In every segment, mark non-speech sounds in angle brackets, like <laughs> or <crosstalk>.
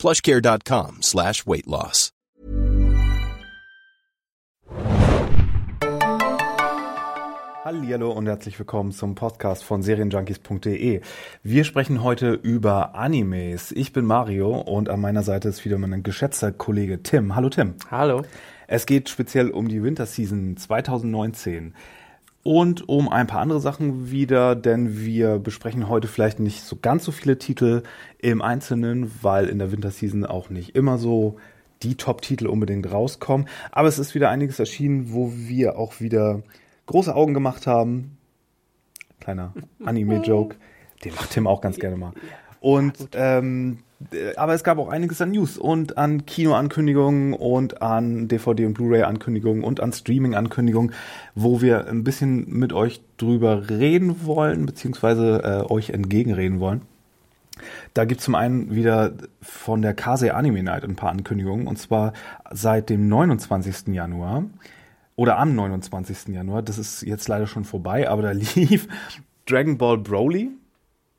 plushcare.com slash weight loss. Hallo und herzlich willkommen zum Podcast von Serienjunkies.de. Wir sprechen heute über Animes. Ich bin Mario und an meiner Seite ist wieder mein geschätzter Kollege Tim. Hallo Tim. Hallo. Es geht speziell um die Winterseason 2019 und um ein paar andere Sachen wieder, denn wir besprechen heute vielleicht nicht so ganz so viele Titel im Einzelnen, weil in der Winterseason auch nicht immer so die Top-Titel unbedingt rauskommen. Aber es ist wieder einiges erschienen, wo wir auch wieder große Augen gemacht haben. Kleiner <laughs> Anime-Joke. Den macht Tim auch ganz gerne mal. Und ähm, äh, aber es gab auch einiges an News und an Kinoankündigungen und an DVD und Blu-ray-Ankündigungen und an Streaming-Ankündigungen, wo wir ein bisschen mit euch drüber reden wollen, beziehungsweise äh, euch entgegenreden wollen. Da gibt es zum einen wieder von der Kase Anime Night ein paar Ankündigungen und zwar seit dem 29. Januar oder am 29. Januar. Das ist jetzt leider schon vorbei, aber da <laughs> lief Dragon Ball Broly.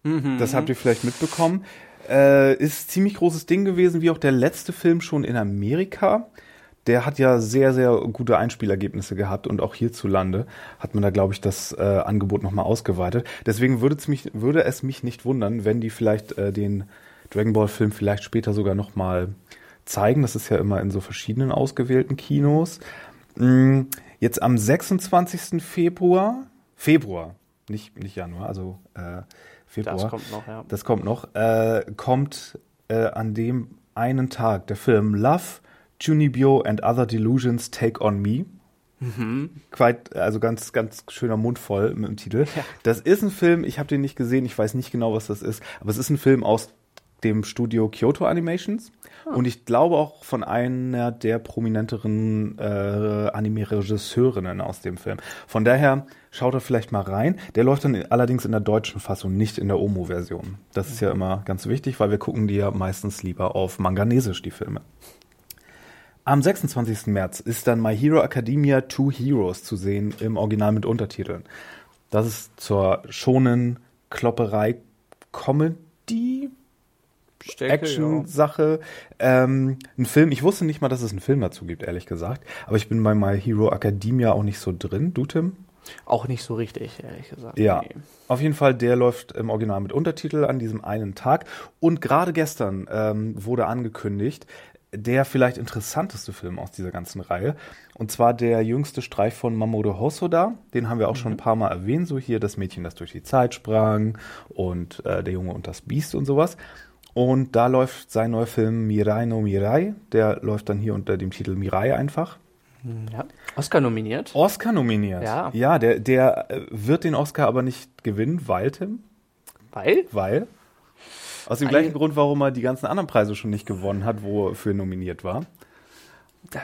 Mhm. Das habt ihr vielleicht mitbekommen. Äh, ist ziemlich großes Ding gewesen, wie auch der letzte Film schon in Amerika. Der hat ja sehr, sehr gute Einspielergebnisse gehabt und auch hierzulande hat man da, glaube ich, das äh, Angebot nochmal ausgeweitet. Deswegen würde es mich, würde es mich nicht wundern, wenn die vielleicht äh, den Dragon Ball Film vielleicht später sogar nochmal zeigen. Das ist ja immer in so verschiedenen ausgewählten Kinos. Mm, jetzt am 26. Februar, Februar, nicht, nicht Januar, also äh, Februar. Das kommt noch, ja. Das kommt noch. Äh, kommt äh, an dem einen Tag der Film Love, Junibyo and Other Delusions Take on Me. Mhm. Quite, also ganz, ganz schöner Mund voll mit dem Titel. Ja. Das ist ein Film, ich habe den nicht gesehen, ich weiß nicht genau, was das ist, aber es ist ein Film aus dem Studio Kyoto Animations. Oh. Und ich glaube auch von einer der prominenteren äh, Anime-Regisseurinnen aus dem Film. Von daher schaut da vielleicht mal rein. Der läuft dann allerdings in der deutschen Fassung, nicht in der Omo-Version. Das ist ja mhm. immer ganz wichtig, weil wir gucken die ja meistens lieber auf Manganesisch, die Filme. Am 26. März ist dann My Hero Academia Two Heroes zu sehen im Original mit Untertiteln. Das ist zur schonen Klopperei Comedy Action-Sache. Ja. Ähm, ein Film, ich wusste nicht mal, dass es einen Film dazu gibt, ehrlich gesagt. Aber ich bin bei My Hero Academia auch nicht so drin. Du, Tim? Auch nicht so richtig, ehrlich gesagt. Ja. Nee. Auf jeden Fall, der läuft im Original mit Untertitel an diesem einen Tag. Und gerade gestern ähm, wurde angekündigt, der vielleicht interessanteste Film aus dieser ganzen Reihe. Und zwar der jüngste Streif von Mamoru Hosoda. Den haben wir auch mhm. schon ein paar Mal erwähnt. So hier das Mädchen, das durch die Zeit sprang und äh, der Junge und das Biest und sowas. Und da läuft sein neuer Film Mirai no Mirai. Der läuft dann hier unter dem Titel Mirai einfach. Ja. Oscar nominiert. Oscar nominiert. Ja. Ja, der, der äh, wird den Oscar aber nicht gewinnen, weil, Tim? Weil? Weil. Aus dem gleichen Grund, warum er die ganzen anderen Preise schon nicht gewonnen hat, wo er für nominiert war. Da,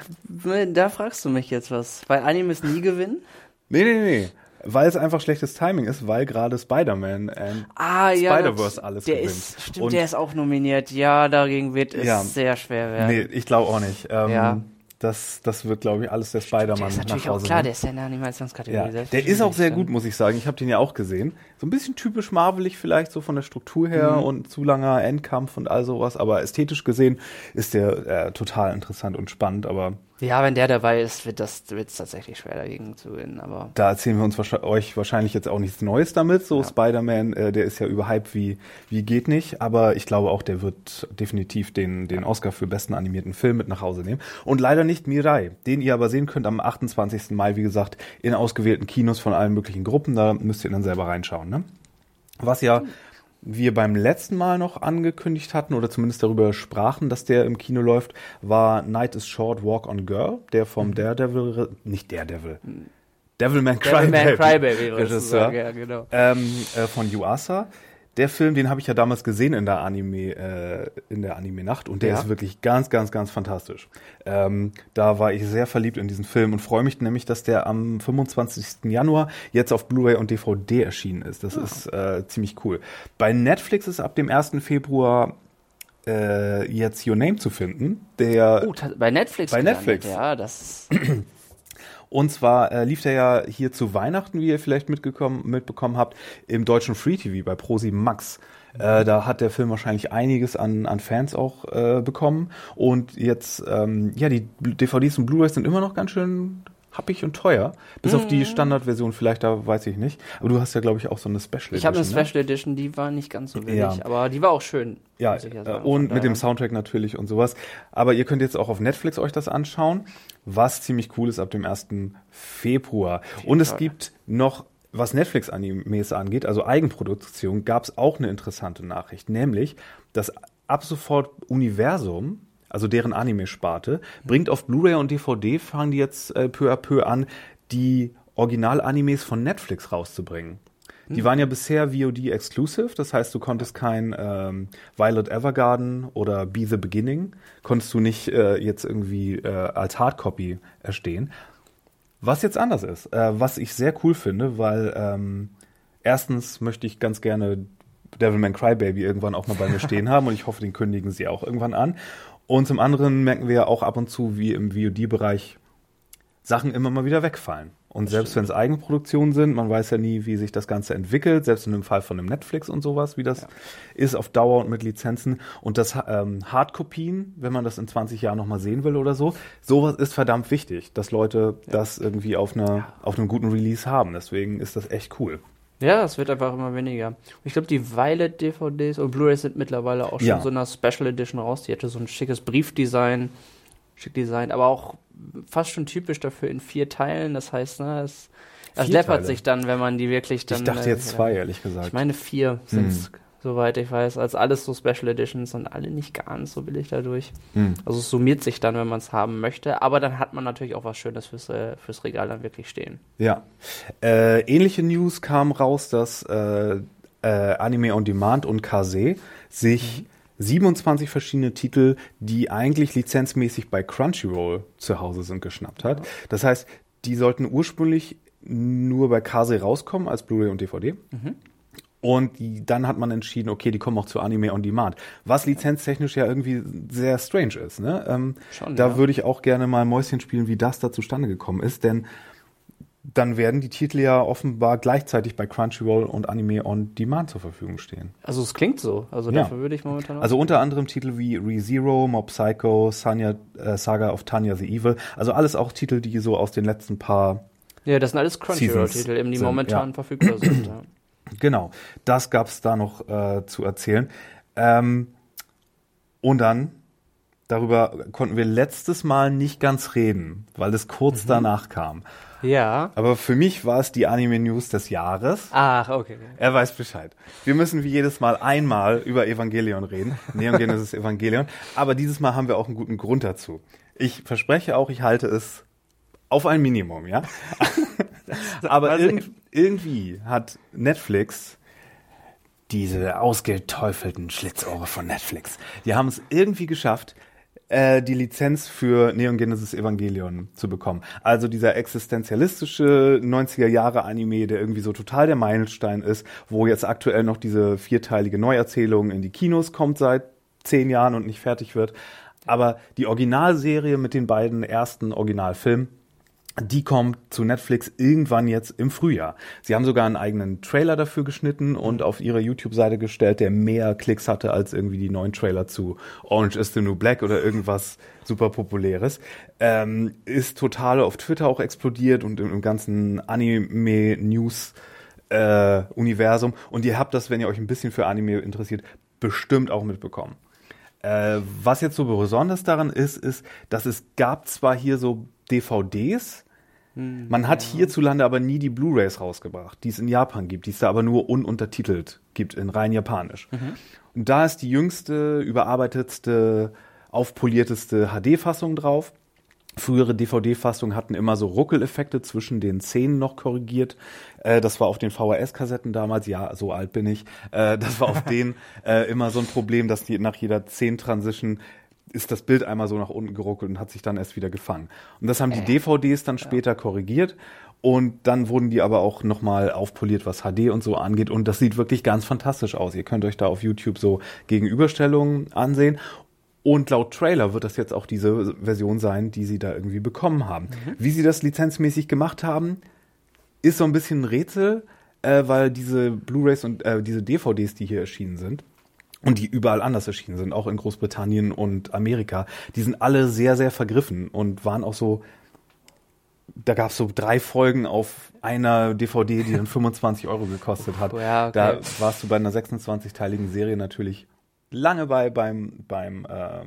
da fragst du mich jetzt was. Weil Animes nie gewinnen? Nee, nee, nee. Weil es einfach schlechtes Timing ist, weil gerade Spider-Man und ah, ja, Spider-Verse alles der gewinnt. Ist, stimmt, und der ist auch nominiert. Ja, dagegen wird es ja, sehr schwer werden. Nee, ich glaube auch nicht. Ähm, ja. Das, das wird, glaube ich, alles der Spider-Man nach Hause. Natürlich auch klar, der ist ja in der Animationskategorie. Ja, der ist auch sehr gut, muss ich sagen. Ich habe den ja auch gesehen. So ein bisschen typisch Marvelig vielleicht, so von der Struktur her mhm. und zu langer Endkampf und all sowas. Aber ästhetisch gesehen ist der äh, total interessant und spannend. Aber ja, wenn der dabei ist, wird das wird's tatsächlich schwer dagegen zu gewinnen. Aber da erzählen wir uns euch wahrscheinlich jetzt auch nichts Neues damit. So ja. Spider-Man, äh, der ist ja überhyped wie wie geht nicht. Aber ich glaube auch, der wird definitiv den den Oscar für besten animierten Film mit nach Hause nehmen. Und leider nicht Mirai, den ihr aber sehen könnt am 28. Mai, wie gesagt, in ausgewählten Kinos von allen möglichen Gruppen. Da müsst ihr dann selber reinschauen. Ne? Was ja wir beim letzten Mal noch angekündigt hatten oder zumindest darüber sprachen, dass der im Kino läuft, war Night is Short, Walk on Girl, der vom mhm. Daredevil, nicht Daredevil, Devilman Crybaby, Cry Crybaby Regisseur, ja, genau. ähm, äh, von Yuasa. Der Film, den habe ich ja damals gesehen in der Anime, äh, in der Anime-Nacht und der Ja. ist wirklich ganz, ganz, ganz fantastisch. Ähm, da war ich sehr verliebt in diesen Film und freue mich nämlich, dass der am 25. Januar jetzt auf Blu-ray und DVD erschienen ist. Ah. Das ist äh, ziemlich cool. Bei Netflix ist ab dem 1. Februar äh, jetzt Your Name zu finden. Der Oh, bei Netflix. Bei. Netflix. Ja, das. <clears throat> Und zwar äh, lief der ja hier zu Weihnachten, wie ihr vielleicht mitgekommen, mitbekommen habt, im deutschen Free TV bei Prosi Max. Äh, da hat der Film wahrscheinlich einiges an, an Fans auch äh, bekommen. Und jetzt, ähm, ja, die DVDs und Blu-rays sind immer noch ganz schön happig und teuer. Bis auf Mhm. die Standardversion vielleicht, da weiß ich nicht. Aber du hast ja, glaube ich, auch so eine Special Ich habe eine Edition, ne? Special Edition, die war nicht ganz so billig, Ja. aber die war auch schön. Ja, ich äh, sagen. und mit dem Soundtrack natürlich und sowas. Aber ihr könnt jetzt auch auf Netflix euch das anschauen, was ziemlich cool ist ab dem 1. Februar. Und es gibt noch, was Netflix-Animes angeht, also Eigenproduktion, gab es auch eine interessante Nachricht, nämlich das ab sofort Universum, also deren Anime-Sparte, bringt auf Blu-ray und DVD, fangen die jetzt äh, peu à peu an, die Original-Animes von Netflix rauszubringen. Die waren ja bisher VOD-exclusive, das heißt, du konntest kein ähm, Violet Evergarden oder Be the Beginning, konntest du nicht äh, jetzt irgendwie äh, als Hardcopy erstehen. Was jetzt anders ist, äh, was ich sehr cool finde, weil ähm, erstens möchte ich ganz gerne Devilman Crybaby irgendwann auch mal bei mir stehen <laughs> haben und ich hoffe, den kündigen sie auch irgendwann an. Und zum anderen merken wir ja auch ab und zu, wie im VOD-Bereich Sachen immer mal wieder wegfallen. Und selbst wenn es Eigenproduktionen sind, man weiß ja nie, wie sich das Ganze entwickelt, selbst in dem Fall von einem Netflix und sowas, wie das ist auf Dauer und mit Lizenzen. Und das ähm, Hardkopien, wenn man das in 20 Jahren nochmal sehen will oder so, sowas ist verdammt wichtig, dass Leute das irgendwie auf, einer, auf einem guten Release haben. Deswegen ist das echt cool. Ja, es wird einfach immer weniger. Ich glaube, die Violet-DVDs und Blu-rays sind mittlerweile auch schon Ja. so in einer Special Edition raus. Die hatte so ein schickes Briefdesign, schick Design, aber auch fast schon typisch dafür in vier Teilen. Das heißt, ne, es, es läppert Teile? sich dann, wenn man die wirklich dann. ich dachte äh, jetzt zwei, ehrlich gesagt. Ich meine, vier sind Hm. es, soweit ich weiß, als alles so Special Editions und alle nicht ganz so billig dadurch. Hm. Also es summiert sich dann, wenn man es haben möchte, aber dann hat man natürlich auch was Schönes fürs, äh, fürs Regal dann wirklich stehen. Ja. Äh, ähnliche News kam raus, dass äh, äh, Anime on Demand und Kase sich 27 verschiedene Titel, die eigentlich lizenzmäßig bei Crunchyroll zu Hause sind, geschnappt hat. Das heißt, die sollten ursprünglich nur bei Kase rauskommen als Blu-ray und DVD. Und die, dann hat man entschieden, okay, die kommen auch zu Anime on Demand. Was lizenztechnisch ja irgendwie sehr strange ist. Ne? Ähm, Schon, da ja. würde ich auch gerne mal Mäuschen spielen, wie das da zustande gekommen ist. Denn dann werden die Titel ja offenbar gleichzeitig bei Crunchyroll und Anime on Demand zur Verfügung stehen. Also es klingt so. Also Ja. dafür würde ich momentan auch. Also unter anderem Titel wie ReZero, Mob Psycho, Sanya, äh, Saga of Tanya the Evil. Also alles auch Titel, die so aus den letzten paar ja, das sind alles Crunchyroll-Titel, die momentan ja. verfügbar sind. Ja. <clears throat> Genau, das gab's da noch äh, zu erzählen. Ähm, und dann, darüber konnten wir letztes Mal nicht ganz reden, weil es kurz danach kam. Ja. Aber für mich war es die Anime-News des Jahres. Ach, okay. Er weiß Bescheid. Wir müssen wie jedes Mal einmal über Evangelion reden. Neon Genesis Evangelion. Aber dieses Mal haben wir auch einen guten Grund dazu. Ich verspreche auch, ich halte es auf ein Minimum, ja? <laughs> Aber irgend, irgendwie hat Netflix diese ausgeteufelten Schlitzohre von Netflix. Die haben es irgendwie geschafft, äh, die Lizenz für Neon Genesis Evangelion zu bekommen. Also dieser existenzialistische 90er Jahre Anime, der irgendwie so total der Meilenstein ist, wo jetzt aktuell noch diese vierteilige Neuerzählung in die Kinos kommt seit zehn Jahren und nicht fertig wird. Aber die Originalserie mit den beiden ersten Originalfilmen, die kommt zu Netflix irgendwann jetzt im Frühjahr. Sie haben sogar einen eigenen Trailer dafür geschnitten und auf ihre YouTube-Seite gestellt, der mehr Klicks hatte als irgendwie die neuen Trailer zu Orange is the New Black oder irgendwas super populäres. Ähm, ist total auf Twitter auch explodiert und im, im ganzen Anime-News äh, Universum. Und ihr habt das, wenn ihr euch ein bisschen für Anime interessiert, bestimmt auch mitbekommen. Äh, was jetzt so besonders daran ist, ist, dass es gab zwar hier so DVDs, man hat hierzulande aber nie die Blu-rays rausgebracht, die es in Japan gibt, die es da aber nur ununtertitelt gibt, in rein japanisch. Und da ist die jüngste, überarbeitetste, aufpolierteste HD-Fassung drauf. Frühere DVD-Fassungen hatten immer so Ruckeleffekte zwischen den Szenen noch korrigiert. Äh, das war auf den VHS-Kassetten damals, ja, so alt bin ich. Äh, das war auf <laughs> denen äh, immer so ein Problem, dass die nach jeder Szenen-Transition ist das Bild einmal so nach unten geruckelt und hat sich dann erst wieder gefangen. Und das haben die DVDs dann später korrigiert. Und dann wurden die aber auch nochmal aufpoliert, was HD und so angeht. Und das sieht wirklich ganz fantastisch aus. Ihr könnt euch da auf YouTube so Gegenüberstellungen ansehen. Und laut Trailer wird das jetzt auch diese Version sein, die sie da irgendwie bekommen haben. Mhm. Wie sie das lizenzmäßig gemacht haben, ist so ein bisschen ein Rätsel, äh, weil diese Blu-rays und äh, diese DVDs, die hier erschienen sind, und die überall anders erschienen sind, auch in Großbritannien und Amerika, die sind alle sehr, sehr vergriffen und waren auch so, da gab es so drei Folgen auf einer DVD, die dann <laughs> 25 Euro gekostet hat. Ja, okay. Da warst du bei einer 26-teiligen Serie natürlich lange bei beim beim äh,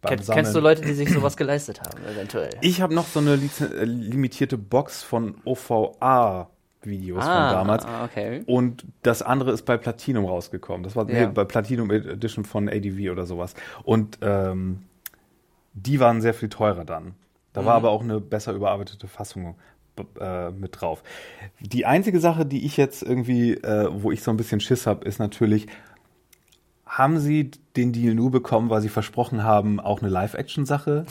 beim Sammeln. kennst du Leute, die sich sowas geleistet haben, eventuell? Ich habe noch so eine äh, limitierte Box von OVA Videos von damals. Ah, okay. Und das andere ist bei Platinum rausgekommen. Das war Ja. nee, bei Platinum Edition von ADV oder sowas. Und ähm, die waren sehr viel teurer dann. Da war aber auch eine besser überarbeitete Fassung äh, mit drauf. Die einzige Sache, die ich jetzt irgendwie, äh, wo ich so ein bisschen Schiss habe, ist natürlich, haben sie den Deal nur bekommen, weil sie versprochen haben, auch eine Live-Action-Sache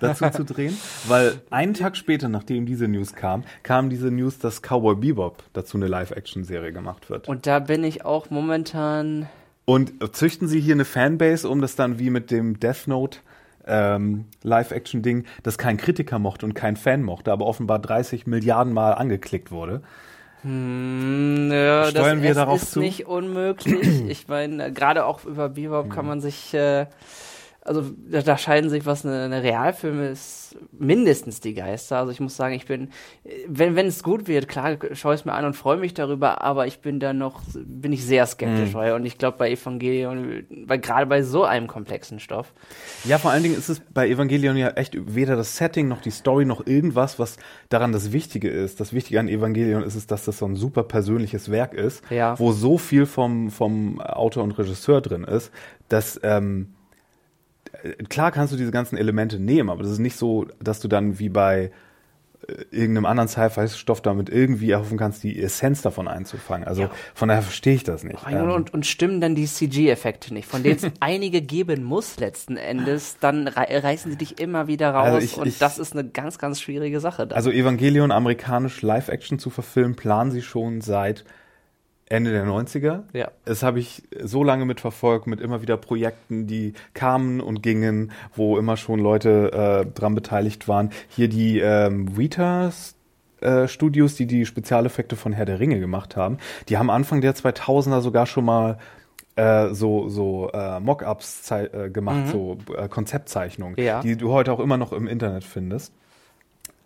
dazu zu drehen? Weil einen Tag später, nachdem diese News kam, kam diese News, dass Cowboy Bebop dazu eine Live-Action-Serie gemacht wird. Und da bin ich auch momentan. Und züchten sie hier eine Fanbase, um das dann wie mit dem Death Note ähm, Live-Action-Ding, das kein Kritiker mochte und kein Fan mochte, aber offenbar 30 Milliarden Mal angeklickt wurde. Hm, ja, Steuern das wir darauf ist zu? nicht unmöglich. Ich meine, gerade auch über Bebop kann man sich, äh, also da, da scheiden sich, was eine, eine Realfilm ist, mindestens die Geister. Also ich muss sagen, ich bin, wenn wenn es gut wird, klar schaue ich es mir an und freue mich darüber, aber ich bin da noch, bin ich sehr skeptisch, weil, und ich glaube bei Evangelion, weil gerade bei so einem komplexen Stoff, Ja, vor allen Dingen ist es bei Evangelion ja echt weder das Setting noch die Story noch irgendwas, was daran das Wichtige ist. Das Wichtige an Evangelion ist es, dass das so ein super persönliches Werk ist, Ja. wo so viel vom, vom Autor und Regisseur drin ist, dass ähm, äh, klar kannst du diese ganzen Elemente nehmen, aber das ist nicht so, dass du dann wie bei äh, irgendeinem anderen Sci-Fi-Stoff damit irgendwie erhoffen kannst, die Essenz davon einzufangen. Also Ja. von daher verstehe ich das nicht. Ähm, und, und stimmen dann die CG-Effekte nicht, von denen es <laughs> einige geben muss letzten Endes, dann rei reißen sie dich immer wieder raus Also ich- und ich- das ist eine ganz, ganz schwierige Sache. Dann. Also Evangelion amerikanisch Live-Action zu verfilmen, planen sie schon seit Ende der 90er. Ja. Das habe ich so lange mitverfolgt, mit immer wieder Projekten, die kamen und gingen, wo immer schon Leute äh, dran beteiligt waren. Hier die ähm, Vita äh, Studios, die die Spezialeffekte von Herr der Ringe gemacht haben, die haben Anfang der 2000er sogar schon mal äh, so so äh, Mockups äh, gemacht, so äh, Konzeptzeichnungen, Ja. die du heute auch immer noch im Internet findest.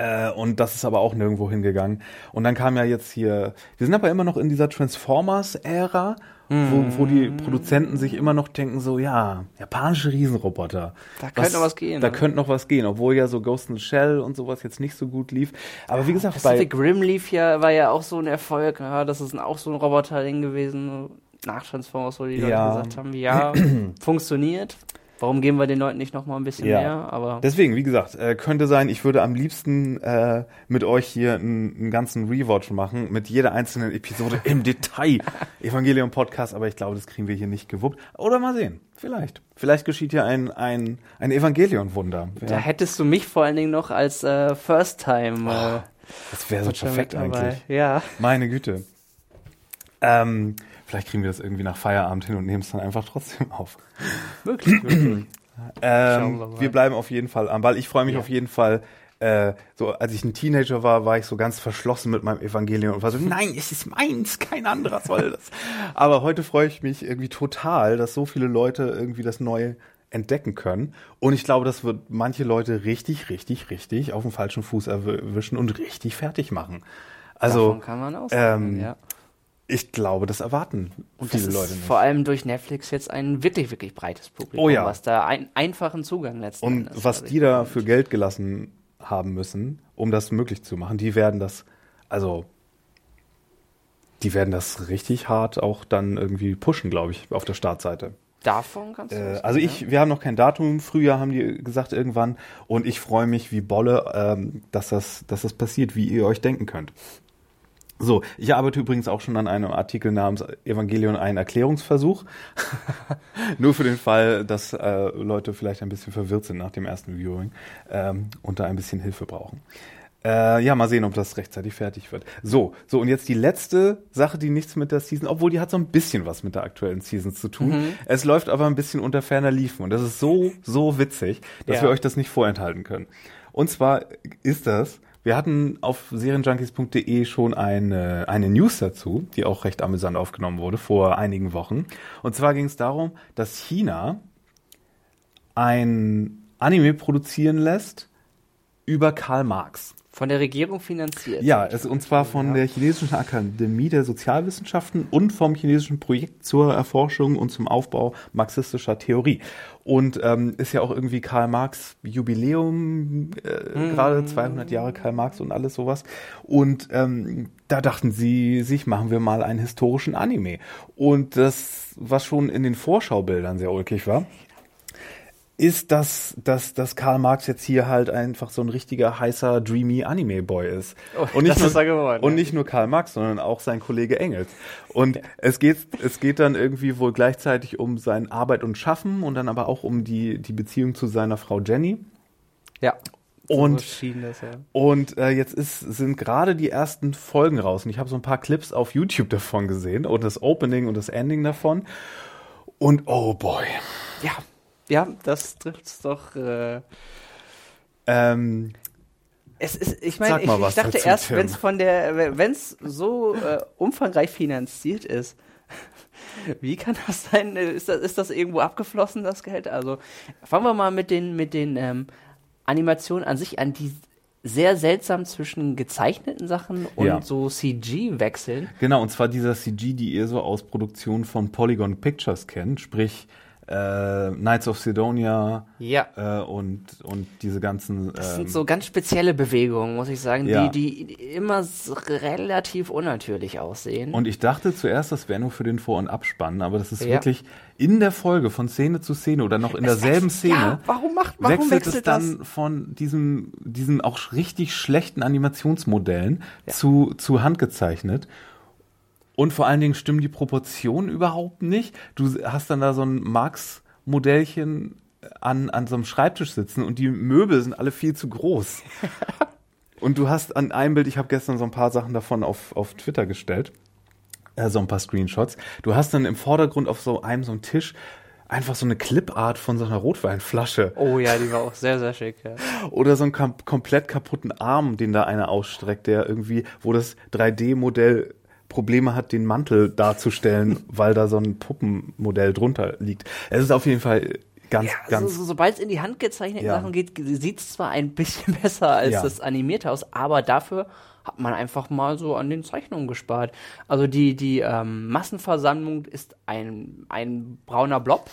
Äh, und das ist aber auch nirgendwo hingegangen. Und dann kam ja jetzt hier, wir sind aber immer noch in dieser Transformers-Ära, wo, wo die Produzenten sich immer noch denken, so, ja, japanische Riesenroboter. Da könnte noch was gehen, Da ne? könnte noch was gehen, obwohl ja so Ghost in the Shell und sowas jetzt nicht so gut lief. Aber wie gesagt, bei, Pacific Rim lief ja, war ja auch so ein Erfolg. Ja, das ist auch so ein Roboter-Ding gewesen. Nach Transformers, wo die Leute Ja. gesagt haben, ja, <clears throat> funktioniert. Warum geben wir den Leuten nicht noch mal ein bisschen Ja. mehr? Aber Deswegen, wie gesagt, äh, könnte sein, ich würde am liebsten äh, mit euch hier einen, einen ganzen Rewatch machen, mit jeder einzelnen Episode im <laughs> Detail. Evangelion Podcast, aber ich glaube, das kriegen wir hier nicht gewuppt. Oder mal sehen, vielleicht. Vielleicht geschieht hier ein, ein, ein Evangelion-Wunder. da Ja, hättest du mich vor allen Dingen noch als äh, First-Time. Äh, das wäre so perfekt eigentlich. Ja. Meine Güte. Ähm, vielleicht kriegen wir das irgendwie nach Feierabend hin und nehmen es dann einfach trotzdem auf. <laughs> Möglich. Schauen Ähm, wir wir bleiben auf jeden Fall am Ball. Ich freue mich Ja. auf jeden Fall. Äh, so, als ich ein Teenager war, war ich so ganz verschlossen mit meinem Evangelium und war so, nein, es ist meins, kein anderer soll das. Aber heute freue ich mich irgendwie total, dass so viele Leute irgendwie das Neue entdecken können. Und ich glaube, das wird manche Leute richtig, richtig, richtig auf dem falschen Fuß erwischen und richtig fertig machen. Also, Davon kann man ausgehen, ähm, ja. Ich glaube, das erwarten Und viele das ist Leute nicht. vor allem durch Netflix jetzt ein wirklich, wirklich breites Publikum, Oh ja. was da einen einfachen Zugang letzten Und Endes was die da für Geld gelassen haben müssen, um das möglich zu machen, die werden das, also, die werden das richtig hart auch dann irgendwie pushen, glaube ich, auf der Startseite. Davon kannst du Äh, also ich, wir haben noch kein Datum. Frühjahr haben die gesagt irgendwann. Und ich freue mich wie Bolle, ähm, dass das, dass das passiert, wie ihr euch denken könnt. So, ich arbeite übrigens auch schon an einem Artikel namens Evangelion ein Erklärungsversuch. <laughs> Nur für den Fall, dass äh, Leute vielleicht ein bisschen verwirrt sind nach dem ersten Viewing ähm, und da ein bisschen Hilfe brauchen. Äh, ja, mal sehen, ob das rechtzeitig fertig wird. So, so und jetzt die letzte Sache, die nichts mit der Season, obwohl die hat so ein bisschen was mit der aktuellen Season zu tun. Mhm. Es läuft aber ein bisschen unter ferner Liefen und das ist so, so witzig, dass Ja. wir euch das nicht vorenthalten können. Und zwar ist das, wir hatten auf serienjunkies.de schon eine, eine News dazu, die auch recht amüsant aufgenommen wurde vor einigen Wochen. Und zwar ging es darum, dass China ein Anime produzieren lässt über Karl Marx. Von der Regierung finanziert. Ja, es, und zwar von der Chinesischen Akademie der Sozialwissenschaften und vom chinesischen Projekt zur Erforschung und zum Aufbau marxistischer Theorie. Und ähm, ist ja auch irgendwie Karl Marx Jubiläum, äh, gerade 200 Jahre Karl Marx und alles sowas. Und ähm, da dachten sie sich, machen wir mal einen historischen Anime. Und das, was schon in den Vorschaubildern sehr ulkig war, ist, dass, dass, dass Karl Marx jetzt hier halt einfach so ein richtiger heißer, dreamy Anime-Boy ist. Oh, und nicht nur, ist geworden, Und ja. nicht nur Karl Marx, sondern auch sein Kollege Engels. Und es geht, es geht dann irgendwie wohl gleichzeitig um sein Arbeit und Schaffen und dann aber auch um die, die Beziehung zu seiner Frau Jenny. Ja. Und so das, ja. und äh, jetzt ist, sind gerade die ersten Folgen raus. Und ich habe so ein paar Clips auf YouTube davon gesehen und das Opening und das Ending davon. Und oh boy. Ja, ja, das trifft's doch. Äh, Ähm, es ist, ich meine, ich, ich dachte erst, wenn es von der, wenn es so äh, umfangreich finanziert ist, <laughs> wie kann das sein? Ist das, ist das irgendwo abgeflossen, das Geld? Also fangen wir mal mit den, mit den ähm, Animationen an sich an, die sehr seltsam zwischen gezeichneten Sachen und Ja. so CG wechseln. Genau, und zwar dieser CG, die ihr so aus Produktionen von Polygon Pictures kennt, sprich äh, Knights of Sidonia Ja. äh, und, und diese ganzen. Das ähm, sind so ganz spezielle Bewegungen, muss ich sagen, Ja. die, die immer relativ unnatürlich aussehen. und ich dachte zuerst, das wäre nur für den Vor- und Abspann, aber das ist Ja. wirklich in der Folge von Szene zu Szene oder noch in derselben Szene. Ja, warum macht, warum wechselt, wechselt, es das? dann von diesem, diesen auch richtig schlechten Animationsmodellen zu, zu handgezeichnet. Und vor allen Dingen stimmen die Proportionen überhaupt nicht. Du hast dann da so ein Marx-Modellchen an, an so einem Schreibtisch sitzen und die Möbel sind alle viel zu groß. <laughs> und du hast an einem Bild, ich habe gestern so ein paar Sachen davon auf, auf Twitter gestellt, äh, so ein paar Screenshots. Du hast dann im Vordergrund auf so einem so einem Tisch einfach so eine Clipart von so einer Rotweinflasche Oh ja, die war auch sehr, sehr schick. Ja. <laughs> oder so einen kam komplett kaputten Arm, den da einer ausstreckt, der irgendwie, wo das 3D-Modell Probleme hat, den Mantel darzustellen, <laughs> weil da so ein Puppenmodell drunter liegt. Es ist auf jeden Fall ganz, Ja, ganz so, so, sobald es in die handgezeichneten Ja. Sachen geht, sieht es zwar ein bisschen <laughs> besser als Ja. das animierte aus, aber dafür hat man einfach mal so an den Zeichnungen gespart. Also die, die ähm, Massenversammlung ist ein, ein brauner Blob.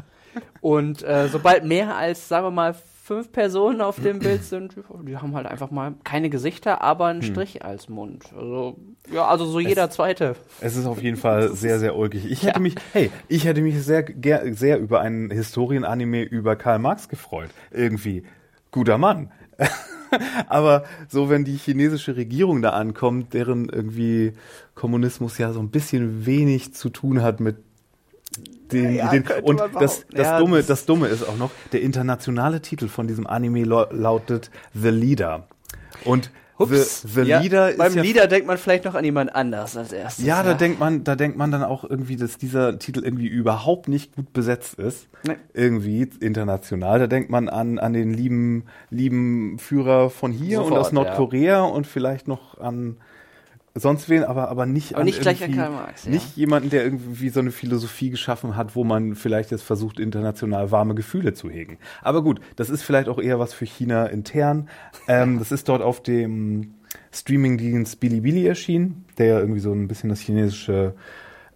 <laughs> Und äh, sobald mehr als, sagen wir mal, fünf Personen auf dem Bild sind, die haben halt einfach mal keine Gesichter, aber einen Strich als Mund. Also, ja, also so jeder zweite. Es ist auf jeden Fall sehr, sehr ulkig. Ich hätte mich, hey, ich hätte mich sehr, sehr über einen Historienanime über Karl Marx gefreut. Irgendwie. Guter Mann. <laughs> Aber so, wenn die chinesische Regierung da ankommt, deren irgendwie Kommunismus ja so ein bisschen wenig zu tun hat mit den, Ja, den und das, das Ja, Dumme, das- Dumme ist auch noch, der internationale Titel von diesem Anime lau- lautet The Leader. Und Ups. The, The ja, Leader ist Beim ja Leader denkt man vielleicht noch an jemand anders als erstes. ja, da denkt man, da denkt man dann auch irgendwie, dass dieser Titel irgendwie überhaupt nicht gut besetzt ist. Nee. Irgendwie international. Da denkt man an, an den lieben, lieben Führer von hier und Sofort, aus Nordkorea und vielleicht noch an sonst wen, aber, aber nicht Aber nicht gleich Karl Marx, ja. Nicht jemanden, der irgendwie so eine Philosophie geschaffen hat, wo man vielleicht jetzt versucht, international warme Gefühle zu hegen. Aber gut, das ist vielleicht auch eher was für China intern. Ähm, das ist dort auf dem Streamingdienst Bilibili erschienen, der ja irgendwie so ein bisschen das chinesische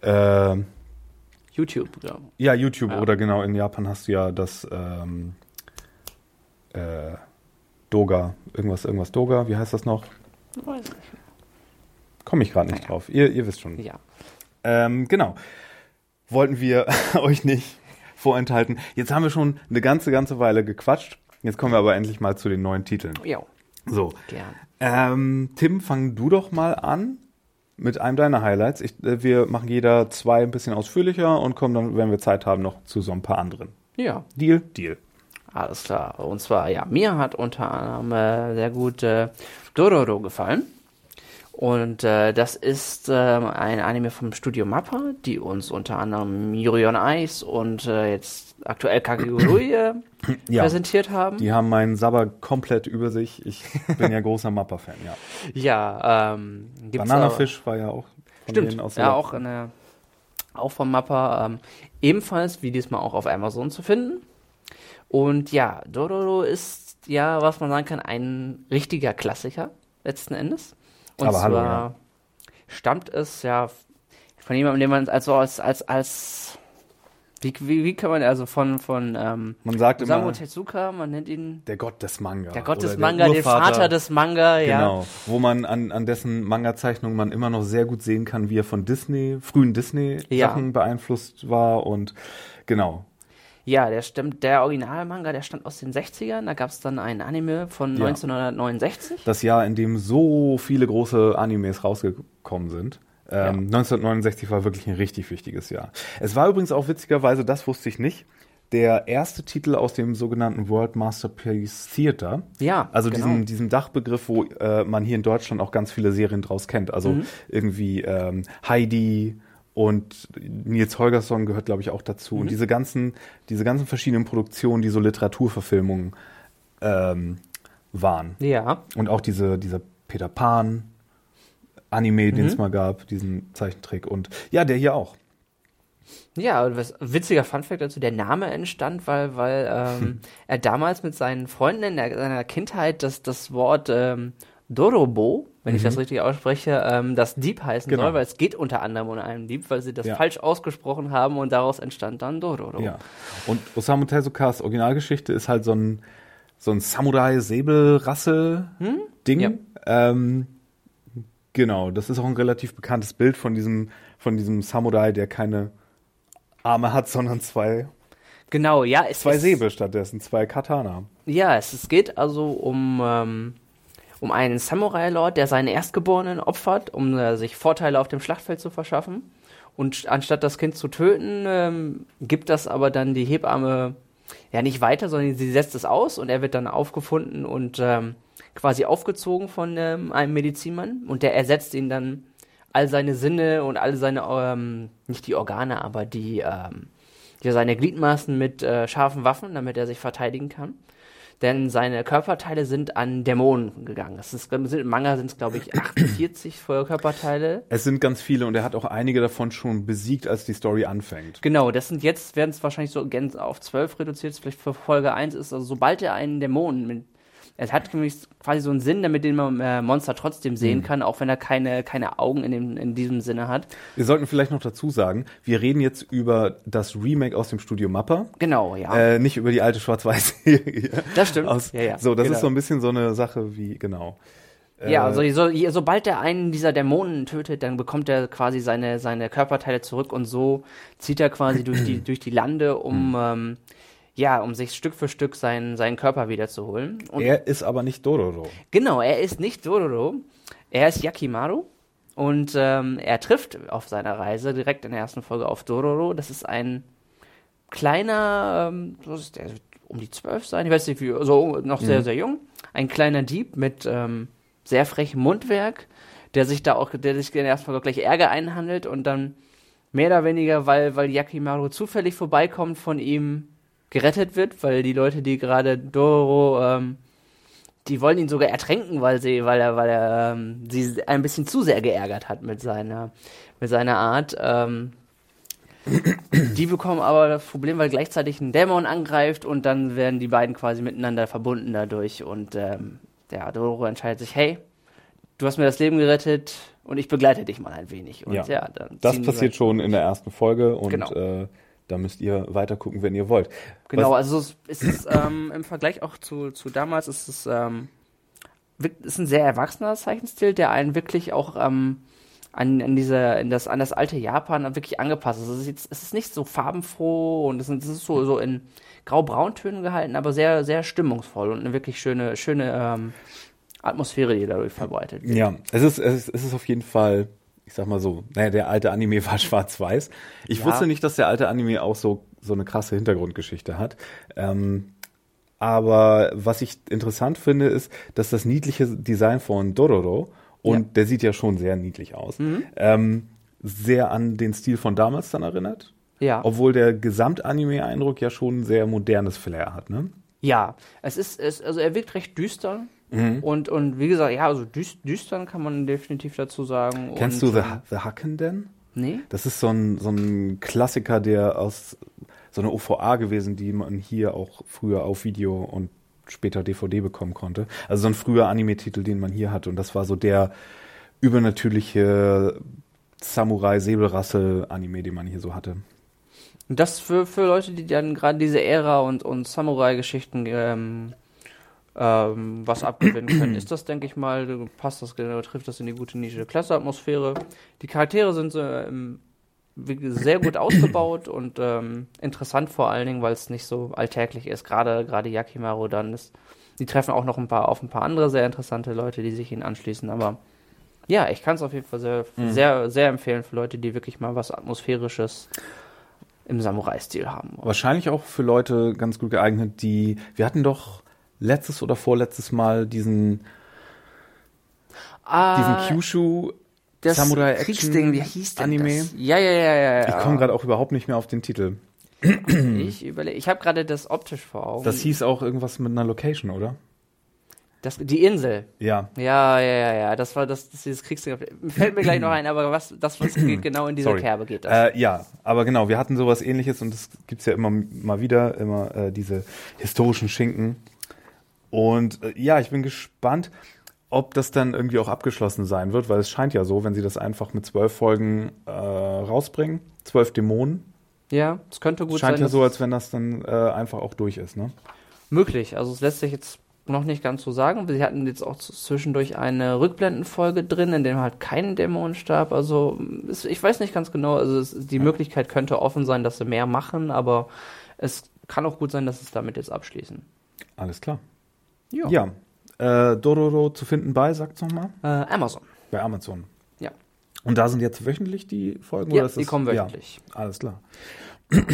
äh, YouTube, ja. ja, YouTube Ja. oder genau, in Japan hast du ja das ähm, äh, Doga, irgendwas, irgendwas Doga, wie heißt das noch? Weiß nicht. Komme ich gerade nicht drauf. Ihr, ihr wisst schon. Ja. Ähm, genau. Wollten wir <laughs> euch nicht vorenthalten. Jetzt haben wir schon eine ganze, ganze Weile gequatscht. Jetzt kommen wir aber endlich mal zu den neuen Titeln. Ja, So. gern. Ähm, Tim, fang du doch mal an mit einem deiner Highlights. Ich, äh, wir machen jeder zwei ein bisschen ausführlicher und kommen dann, wenn wir Zeit haben, noch zu so ein paar anderen. Ja, Deal? Deal. alles klar. Und zwar, ja, mir hat unter anderem äh, sehr gut äh, Dororo gefallen. Und äh, das ist ähm, ein Anime vom Studio Mappa, die uns unter anderem Yuri on Ice und äh, jetzt aktuell Kakegurui <clears throat> äh, Ja. präsentiert haben. Die haben meinen Sabber komplett über sich. Ich <laughs> bin ja großer Mappa-Fan, ja. Ja, ähm, gibt's Bananafisch war ja auch von Stimmt, denen aus ja, auch, eine, auch von Mappa, ähm, ebenfalls wie diesmal auch auf Amazon zu finden. Und ja, Dororo ist ja, was man sagen kann, ein richtiger Klassiker letzten Endes. Und Aber zwar hallo, ja. stammt es ja von jemandem, den man also als, als, als wie, wie, wie kann man, also von, von ähm, Man sagt Osamu immer, Tezuka, man nennt ihn der Gott des Manga. der Gott des Manga, der Urvater. Vater des Manga, ja. Genau, wo man an, an dessen Manga-Zeichnungen man immer noch sehr gut sehen kann, wie er von Disney, frühen Disney-Sachen Ja. beeinflusst war und genau. Ja, der stimmt. Der Originalmanga, der stammt aus den 60ern. Da gab es dann einen Anime von Ja. 1969. Das Jahr, in dem so viele große Animes rausgekommen sind. Ähm, 1969 war wirklich ein richtig wichtiges Jahr. Es war übrigens auch witzigerweise, das wusste ich nicht, der erste Titel aus dem sogenannten World Masterpiece Theater. Ja, Also genau. diesen, diesen Dachbegriff, wo äh, man hier in Deutschland auch ganz viele Serien draus kennt. Also Mhm. irgendwie ähm, Heidi und Nils Holgersson gehört, glaube ich, auch dazu. Mhm. Und diese ganzen, diese ganzen verschiedenen Produktionen, die so Literaturverfilmungen ähm, waren. Ja, Und auch diese, dieser Peter Pan Anime, den es Mhm. mal gab, diesen Zeichentrick. Und ja, der hier auch. ja, und was witziger Funfact dazu, der Name entstand, weil, weil ähm, er damals mit seinen Freunden in der, seiner Kindheit das, das Wort ähm, Dorobo, wenn ich das richtig ausspreche, ähm, das Dieb heißen Mhm. Genau. soll, weil es geht unter anderem um einen Dieb, weil sie das Ja. falsch ausgesprochen haben und daraus entstand dann Dororo. Ja. Und Osamu Tezukas Originalgeschichte ist halt so ein, so ein Samurai-Säbelrasse-Ding. Ja. Ähm, genau, das ist auch ein relativ bekanntes Bild von diesem, von diesem Samurai, der keine Arme hat, sondern zwei, Genau, ja. Es zwei Säbel stattdessen, zwei Katana. Ja, es, es geht also um, ähm, um einen Samurai-Lord, der seinen Erstgeborenen opfert, um äh, sich Vorteile auf dem Schlachtfeld zu verschaffen. Und anstatt das Kind zu töten, ähm, gibt das aber dann die Hebamme ja nicht weiter, sondern sie setzt es aus und er wird dann aufgefunden und ähm, quasi aufgezogen von ähm, einem Medizinmann und der ersetzt ihn dann all seine Sinne und all seine, ähm, nicht die Organe, aber die, ähm, ja, seine Gliedmaßen mit äh, scharfen Waffen, damit er sich verteidigen kann. Denn seine Körperteile sind an Dämonen gegangen. Das ist, sind, Im Manga sind es, glaube ich, 48 <clears throat> Körperteile. Es sind ganz viele und er hat auch einige davon schon besiegt, als die Story anfängt. Genau, das sind jetzt, werden es wahrscheinlich so auf 12 reduziert, vielleicht für Folge 1 ist. Also sobald er einen Dämonen mit. Es hat nämlich quasi so einen Sinn, damit den man äh, Monster trotzdem sehen kann, auch wenn er keine, keine Augen in, dem, in diesem Sinne hat. Wir sollten vielleicht noch dazu sagen, wir reden jetzt über das Remake aus dem Studio Mappa. Genau, ja. Äh, nicht über die alte Schwarz-Weiß-Serie. Das stimmt. Aus, Ja, ja, so, das genau. ist so ein bisschen so eine Sache wie, genau. Ja, Äh, also so, sobald er einen dieser Dämonen tötet, dann bekommt er quasi seine, seine Körperteile zurück und so zieht er quasi durch die, <clears throat> durch die Lande, um, ähm, ja, um sich Stück für Stück seinen, seinen Körper wiederzuholen. Und Er ist aber nicht Dororo. genau, er ist nicht Dororo, er ist Yakimaru und ähm, er trifft auf seiner Reise direkt in der ersten Folge auf Dororo. Das ist ein kleiner, ähm, was ist der, um die zwölf sein, ich weiß nicht wie, so noch sehr, sehr jung. Ein kleiner Dieb mit ähm, sehr frechem Mundwerk, der sich da auch, der sich in der ersten Folge gleich Ärger einhandelt und dann mehr oder weniger, weil, weil Yakimaru zufällig vorbeikommt, von ihm gerettet wird, weil die Leute, die gerade Doro, ähm, die wollen ihn sogar ertränken, weil sie, weil er, weil er ähm, sie ein bisschen zu sehr geärgert hat mit seiner, mit seiner Art. Ähm, die bekommen aber das Problem, weil gleichzeitig ein Dämon angreift und dann werden die beiden quasi miteinander verbunden dadurch und ähm, der Doro entscheidet sich, hey, du hast mir das Leben gerettet und ich begleite dich mal ein wenig. Und Ja. ja, Das passiert schon in der ersten Folge und Genau. äh, da müsst ihr weiter gucken, wenn ihr wollt. Genau, Was, also es ist ähm, im Vergleich auch zu, zu damals ist es ähm, ist ein sehr erwachsener Zeichenstil, der einen wirklich auch ähm, an, an diese, an das, an das alte Japan wirklich angepasst. Also es ist, jetzt, es ist nicht so farbenfroh und es ist, es ist so, so in grau-brauntönen gehalten, aber sehr, sehr stimmungsvoll und eine wirklich schöne, schöne ähm, Atmosphäre, die dadurch verbreitet wird. Ja, es ist, es ist, es ist auf jeden Fall, ich sag mal so, naja, der alte Anime war <laughs> schwarz-weiß. Ich Ja. wusste nicht, dass der alte Anime auch so, so eine krasse Hintergrundgeschichte hat. Ähm, aber was ich interessant finde, ist, dass das niedliche Design von Dororo, und Ja. der sieht ja schon sehr niedlich aus, ähm, sehr an den Stil von damals dann erinnert. Ja. Obwohl der Gesamtanime-Eindruck ja schon ein sehr modernes Flair hat, ne? Ja, es ist, es, also er wirkt recht düster. Mhm. Und, und wie gesagt, ja, also düst, düstern kann man definitiv dazu sagen. Kennst und, du The, ähm, The Hacken denn? Nee? Das ist so ein, so ein Klassiker, der aus so einer OVA gewesen, die man hier auch früher auf Video und später DVD bekommen konnte. Also so ein früher Anime-Titel, den man hier hatte. Und das war so der übernatürliche Samurai-Säbelrassel-Anime, den man hier so hatte. Und das für, für Leute, die dann gerade diese Ära und, und Samurai-Geschichten ähm, ähm, was abgewinnen können, ist das, denke ich mal, passt das, genau, trifft das in die gute Nische. Klasse Atmosphäre. Die Charaktere sind äh, wie- sehr gut ausgebaut und ähm, interessant vor allen Dingen, weil es nicht so alltäglich ist. Gerade gerade Yakimaru dann ist. Die treffen auch noch ein paar auf ein paar andere sehr interessante Leute, die sich ihnen anschließen. Aber ja, ich kann es auf jeden Fall sehr, sehr, sehr empfehlen für Leute, die wirklich mal was Atmosphärisches im Samurai-Stil haben. Wahrscheinlich auch für Leute ganz gut geeignet, die, wir hatten doch letztes oder vorletztes Mal diesen, diesen Ah, Kyushu das Samurai Action Kriegsding, wie hieß denn Anime. das? Ja, ja, ja, ja. Ich komme gerade auch überhaupt nicht mehr auf den Titel. Ich überlege, ich habe gerade das optisch vor Augen. Das hieß auch irgendwas mit einer Location, oder? das, die Insel. Ja. Ja, ja, ja, ja. Das war das, das dieses Kriegsding. Fällt mir gleich noch ein, aber was, das was <clears throat> geht genau in diese Sorry. Kerbe geht das. Äh, ja, aber genau, wir hatten sowas ähnliches und das gibt's ja immer mal wieder, immer äh, diese historischen Schinken. Und äh, ja, ich bin gespannt, ob das dann irgendwie auch abgeschlossen sein wird, weil es scheint ja so, wenn sie das einfach mit zwölf Folgen äh, rausbringen, zwölf Dämonen, ja, es könnte gut scheint sein. ja dass- so, als wenn das dann äh, einfach auch durch ist, ne? Möglich. Also es lässt sich jetzt noch nicht ganz so sagen. Sie hatten jetzt auch zwischendurch eine Rückblendenfolge drin, in der halt kein Dämon starb. Also es, ich weiß nicht ganz genau. Also es, die Möglichkeit könnte offen sein, dass sie mehr machen, aber es kann auch gut sein, dass sie es damit jetzt abschließen. Alles klar. Ja. Ja, äh, Dororo zu finden bei, sagt's nochmal, Äh, Amazon. bei Amazon. Ja. Und da sind jetzt wöchentlich die Folgen? Ja, oder ist die das- kommen ja. wöchentlich. Alles klar. <clears throat>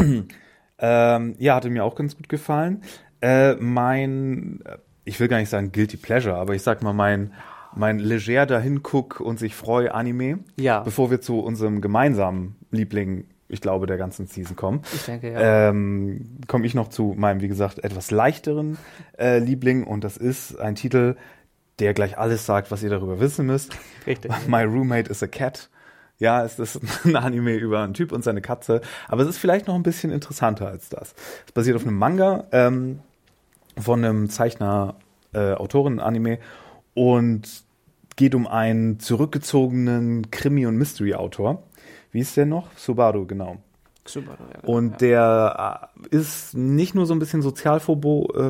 ähm, ja, hatte mir auch ganz gut gefallen. Äh, mein, äh, ich will gar nicht sagen Guilty Pleasure, aber ich sag mal mein, mein leger dahin guck und sich freu Anime. Ja. Bevor wir zu unserem gemeinsamen Liebling, ich glaube, der ganzen Season kommen, Ich denke, ja. ähm, komme ich noch zu meinem, wie gesagt, etwas leichteren äh, Liebling und das ist ein Titel, der gleich alles sagt, was ihr darüber wissen müsst. Richtig. <laughs> My Roommate is a Cat. Ja, es ist <laughs> ein Anime über einen Typ und seine Katze, aber es ist vielleicht noch ein bisschen interessanter als das. Es basiert auf einem Manga ähm, von einem Zeichner, äh, Autoren-Anime und geht um einen zurückgezogenen Krimi- und Mystery-Autor. Wie ist der noch? Subaru, genau. Super, ja, genau, Und ja. der äh, ist nicht nur so ein bisschen Sozialphobie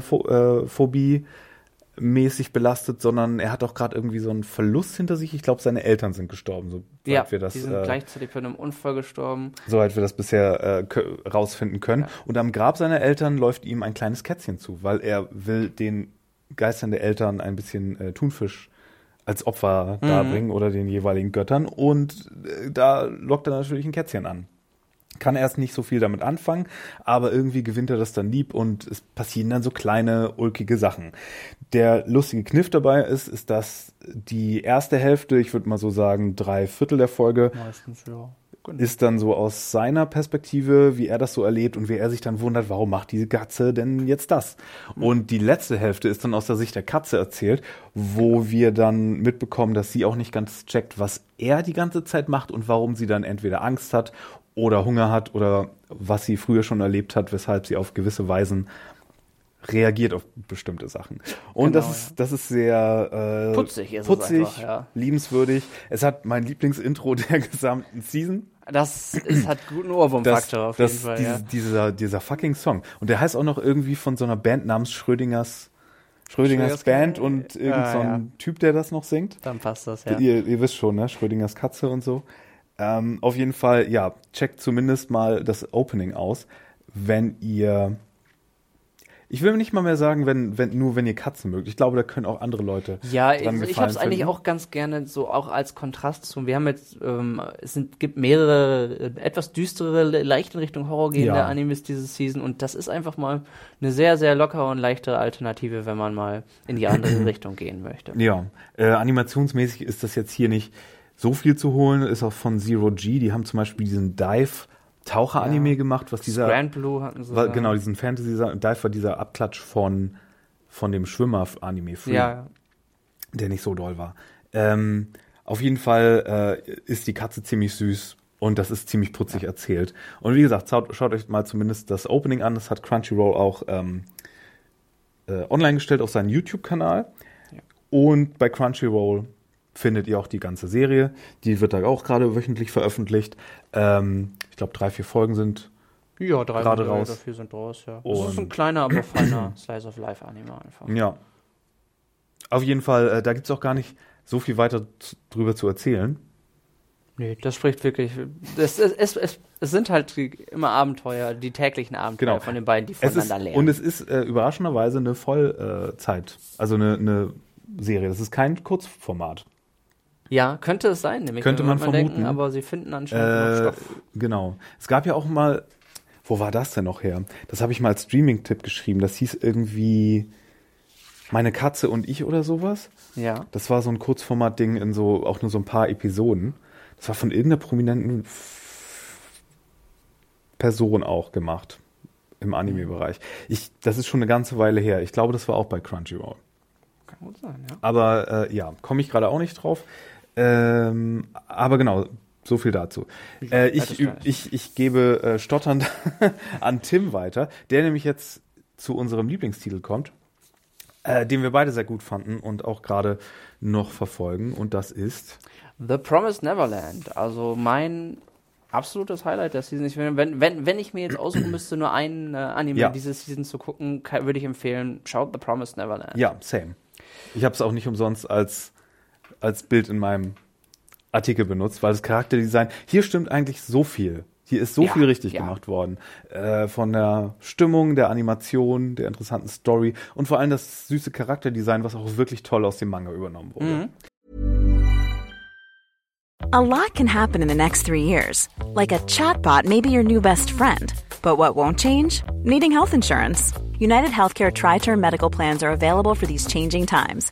äh, äh, mäßig belastet, sondern er hat auch gerade irgendwie so einen Verlust hinter sich. Ich glaube, seine Eltern sind gestorben, so ja, wir das, die sind äh, gleichzeitig bei einem Unfall gestorben. soweit wir das bisher äh, rausfinden können. Ja. Und am Grab seiner Eltern läuft ihm ein kleines Kätzchen zu, weil er will den Geistern der Eltern ein bisschen äh, Thunfisch als Opfer Mhm. darbringen oder den jeweiligen Göttern. Und äh, da lockt er natürlich ein Kätzchen an. Kann erst nicht so viel damit anfangen, aber irgendwie gewinnt er das dann lieb und es passieren dann so kleine, ulkige Sachen. Der lustige Kniff dabei ist, ist, dass die erste Hälfte, ich würde mal so sagen, drei Viertel der Folge, Meistens, ja. Ist dann so aus seiner Perspektive, wie er das so erlebt und wie er sich dann wundert, warum macht diese Katze denn jetzt das? Und die letzte Hälfte ist dann aus der Sicht der Katze erzählt, wo wir dann mitbekommen, dass sie auch nicht ganz checkt, was er die ganze Zeit macht und warum sie dann entweder Angst hat oder Hunger hat oder was sie früher schon erlebt hat, weshalb sie auf gewisse Weisen reagiert auf bestimmte Sachen. Und Genau, das ist das ist sehr äh, Putzig putzig, einfach, ja. liebenswürdig. Es hat mein Lieblingsintro der <laughs> gesamten Season. Das ist, hat guten Ohrwurmfaktor auf das, jeden Fall. diese, ja. dieser, dieser fucking Song. Und der heißt auch noch irgendwie von so einer Band namens Schrödingers Schrödingers Schrödingers Band und irgend Ah, so ein ja. Typ, der das noch singt. Dann passt das, ja. Ihr, ihr wisst schon, ne? Schrödingers Katze und so. Ähm, auf jeden Fall, ja, checkt zumindest mal das Opening aus, wenn ihr. Ich will nicht mal mehr sagen, wenn, wenn, nur wenn ihr Katzen mögt. Ich glaube, da können auch andere Leute. Ja, dran also ich Gefallen habe es eigentlich auch ganz gerne so auch als Kontrast zu. Wir haben jetzt, ähm, es sind, gibt mehrere äh, etwas düstere, le- leicht in Richtung Horror gehende Ja. Animes diese Season und das ist einfach mal eine sehr, sehr lockere und leichte Alternative, wenn man mal in die andere <clears throat> Richtung gehen möchte. Ja, äh, animationsmäßig ist das jetzt hier nicht so viel zu holen. Ist auch von Zero G. Die haben zum Beispiel diesen Dive Taucher-Anime Ja. gemacht, was dieser. Grand Blue hatten sie. war, genau, diesen Fantasy Dive war dieser Abklatsch von, von dem Schwimmer-Anime. Ja, der nicht so doll war. Ähm, auf jeden Fall äh, ist die Katze ziemlich süß und das ist ziemlich putzig erzählt. Und wie gesagt, schaut, schaut euch mal zumindest das Opening an. Das hat Crunchyroll auch ähm, äh, online gestellt auf seinen YouTube-Kanal. Ja. Und bei Crunchyroll findet ihr auch die ganze Serie. Die wird da auch gerade wöchentlich veröffentlicht. Ähm, ich glaube, drei, vier Folgen sind. ja drei Gerade Modelle raus. dafür sind raus, ja. Das ist Und- ein kleiner, aber feiner <clears throat> Slice of Life Anime einfach. Ja. Auf jeden Fall, äh, da gibt es auch gar nicht so viel weiter zu, drüber zu erzählen. Nee, das spricht wirklich. Es, es, es, es, es sind halt immer Abenteuer, die täglichen Abenteuer Genau. von den beiden, die Es ist, voneinander lernen. und es ist äh, überraschenderweise eine Vollzeit, also eine, eine Serie. Das ist kein Kurzformat. Ja, könnte es sein, nämlich Könnte man denken, vermuten. aber sie finden anscheinend Äh, noch Stoff. genau. Es gab ja auch mal, wo war das denn noch her? Das habe ich mal als Streaming-Tipp geschrieben. Das hieß irgendwie Meine Katze und ich oder sowas. Ja. Das war so ein Kurzformat-Ding in so, auch nur so ein paar Episoden. Das war von irgendeiner prominenten Person auch gemacht. Im Anime-Bereich. Ich, das ist schon eine ganze Weile her. Ich glaube, das war auch bei Crunchyroll. Kann gut sein, ja. Aber äh, ja, komme ich gerade auch nicht drauf. Ähm, aber genau, so viel dazu. Äh, ich, ich, ich gebe äh, stotternd <laughs> an Tim weiter, der nämlich jetzt zu unserem Lieblingstitel kommt, äh, den wir beide sehr gut fanden und auch gerade noch verfolgen. Und das ist. The Promised Neverland. Also mein absolutes Highlight der Season. Ich, wenn, wenn, wenn ich mir jetzt aussuchen müsste, nur einen äh, Anime Ja. diese Season zu gucken, würde ich empfehlen, schaut The Promised Neverland. Ja, same. Ich habe es auch nicht umsonst als, als Bild in meinem Artikel benutzt, weil das Charakterdesign, hier stimmt eigentlich so viel. Hier ist so Ja, viel richtig ja. gemacht worden. Äh, von der Stimmung, der Animation, der interessanten Story und vor allem das süße Charakterdesign, was auch wirklich toll aus dem Manga übernommen wurde. Mhm. A lot can happen in the next three years. Like a chatbot may be your new best friend. But what won't change? Needing health insurance. United Healthcare Tri Term Medical Plans are available for these changing times.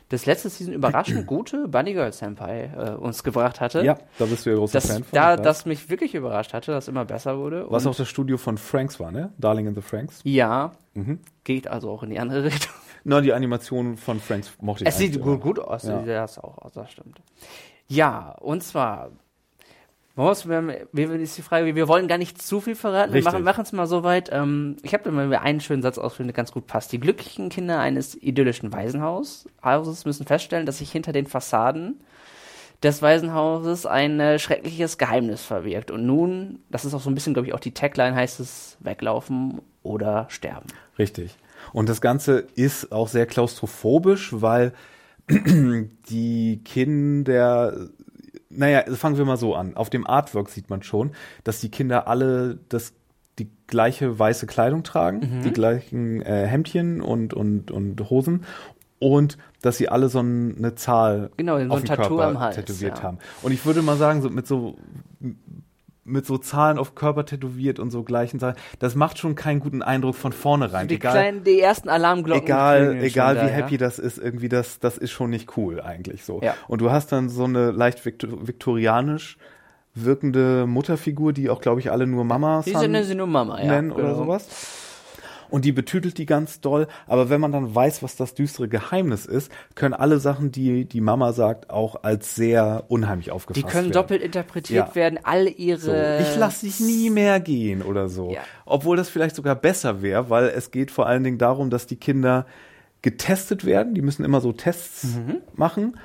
das letzte Season überraschend gute Bunny Girl Senpai äh, uns gebracht hatte. Ja, da bist du ja großer Das, Fan von. da, weiß. das mich wirklich überrascht hatte, dass immer besser wurde. Was auch das Studio von Franks war, ne? Darling in the Franks. Ja, Mhm. geht also auch in die andere <laughs> Richtung. Na, die Animation von Franks mochte ich Es sieht gut, gut aus, Ja. ja. das auch aus, das stimmt. Ja, und zwar, was, wir, wir, ist die Frage, wir wollen gar nicht zu viel verraten, wir Richtig. machen es mal so weit. Ähm, ich habe da mal einen schönen Satz ausgeführt, der ganz gut passt. Die glücklichen Kinder eines idyllischen Waisenhauses müssen feststellen, dass sich hinter den Fassaden des Waisenhauses ein äh, schreckliches Geheimnis verbirgt. Und nun, das ist auch so ein bisschen, glaube ich, auch die Tagline, heißt es, weglaufen oder sterben. Richtig. Und das Ganze ist auch sehr klaustrophobisch, weil <clears throat> die Kinder, naja, fangen wir mal so an. Auf dem Artwork sieht man schon, dass die Kinder alle das, die gleiche weiße Kleidung tragen, Mhm. die gleichen äh, Hemdchen und, und, und Hosen und dass sie alle so ein- eine Zahl Genau, so auf dem Tattoo Körper Hals, tätowiert ja. haben. Und ich würde mal sagen, so mit so mit so Zahlen auf Körper tätowiert und so gleichen Zahlen, das macht schon keinen guten Eindruck von vornherein. Die egal, kleinen, die ersten Alarmglocken. egal, egal wie da, happy ja. das ist, irgendwie das, das ist schon nicht cool eigentlich so. Ja. Und du hast dann so eine leicht viktor viktorianisch wirkende Mutterfigur, die auch, glaube ich, alle nur Mama Die nennen sie nur Mama, ja. nennen oder genau. sowas. Und die betütelt die ganz doll. Aber wenn man dann weiß, was das düstere Geheimnis ist, können alle Sachen, die die Mama sagt, auch als sehr unheimlich aufgefasst Die können werden. doppelt interpretiert Ja. werden, all So, ihre. ich lass dich nie mehr gehen oder so. Ja. Obwohl das vielleicht sogar besser wäre, weil es geht vor allen Dingen darum, dass die Kinder getestet werden. Die müssen immer so Tests Mhm. machen.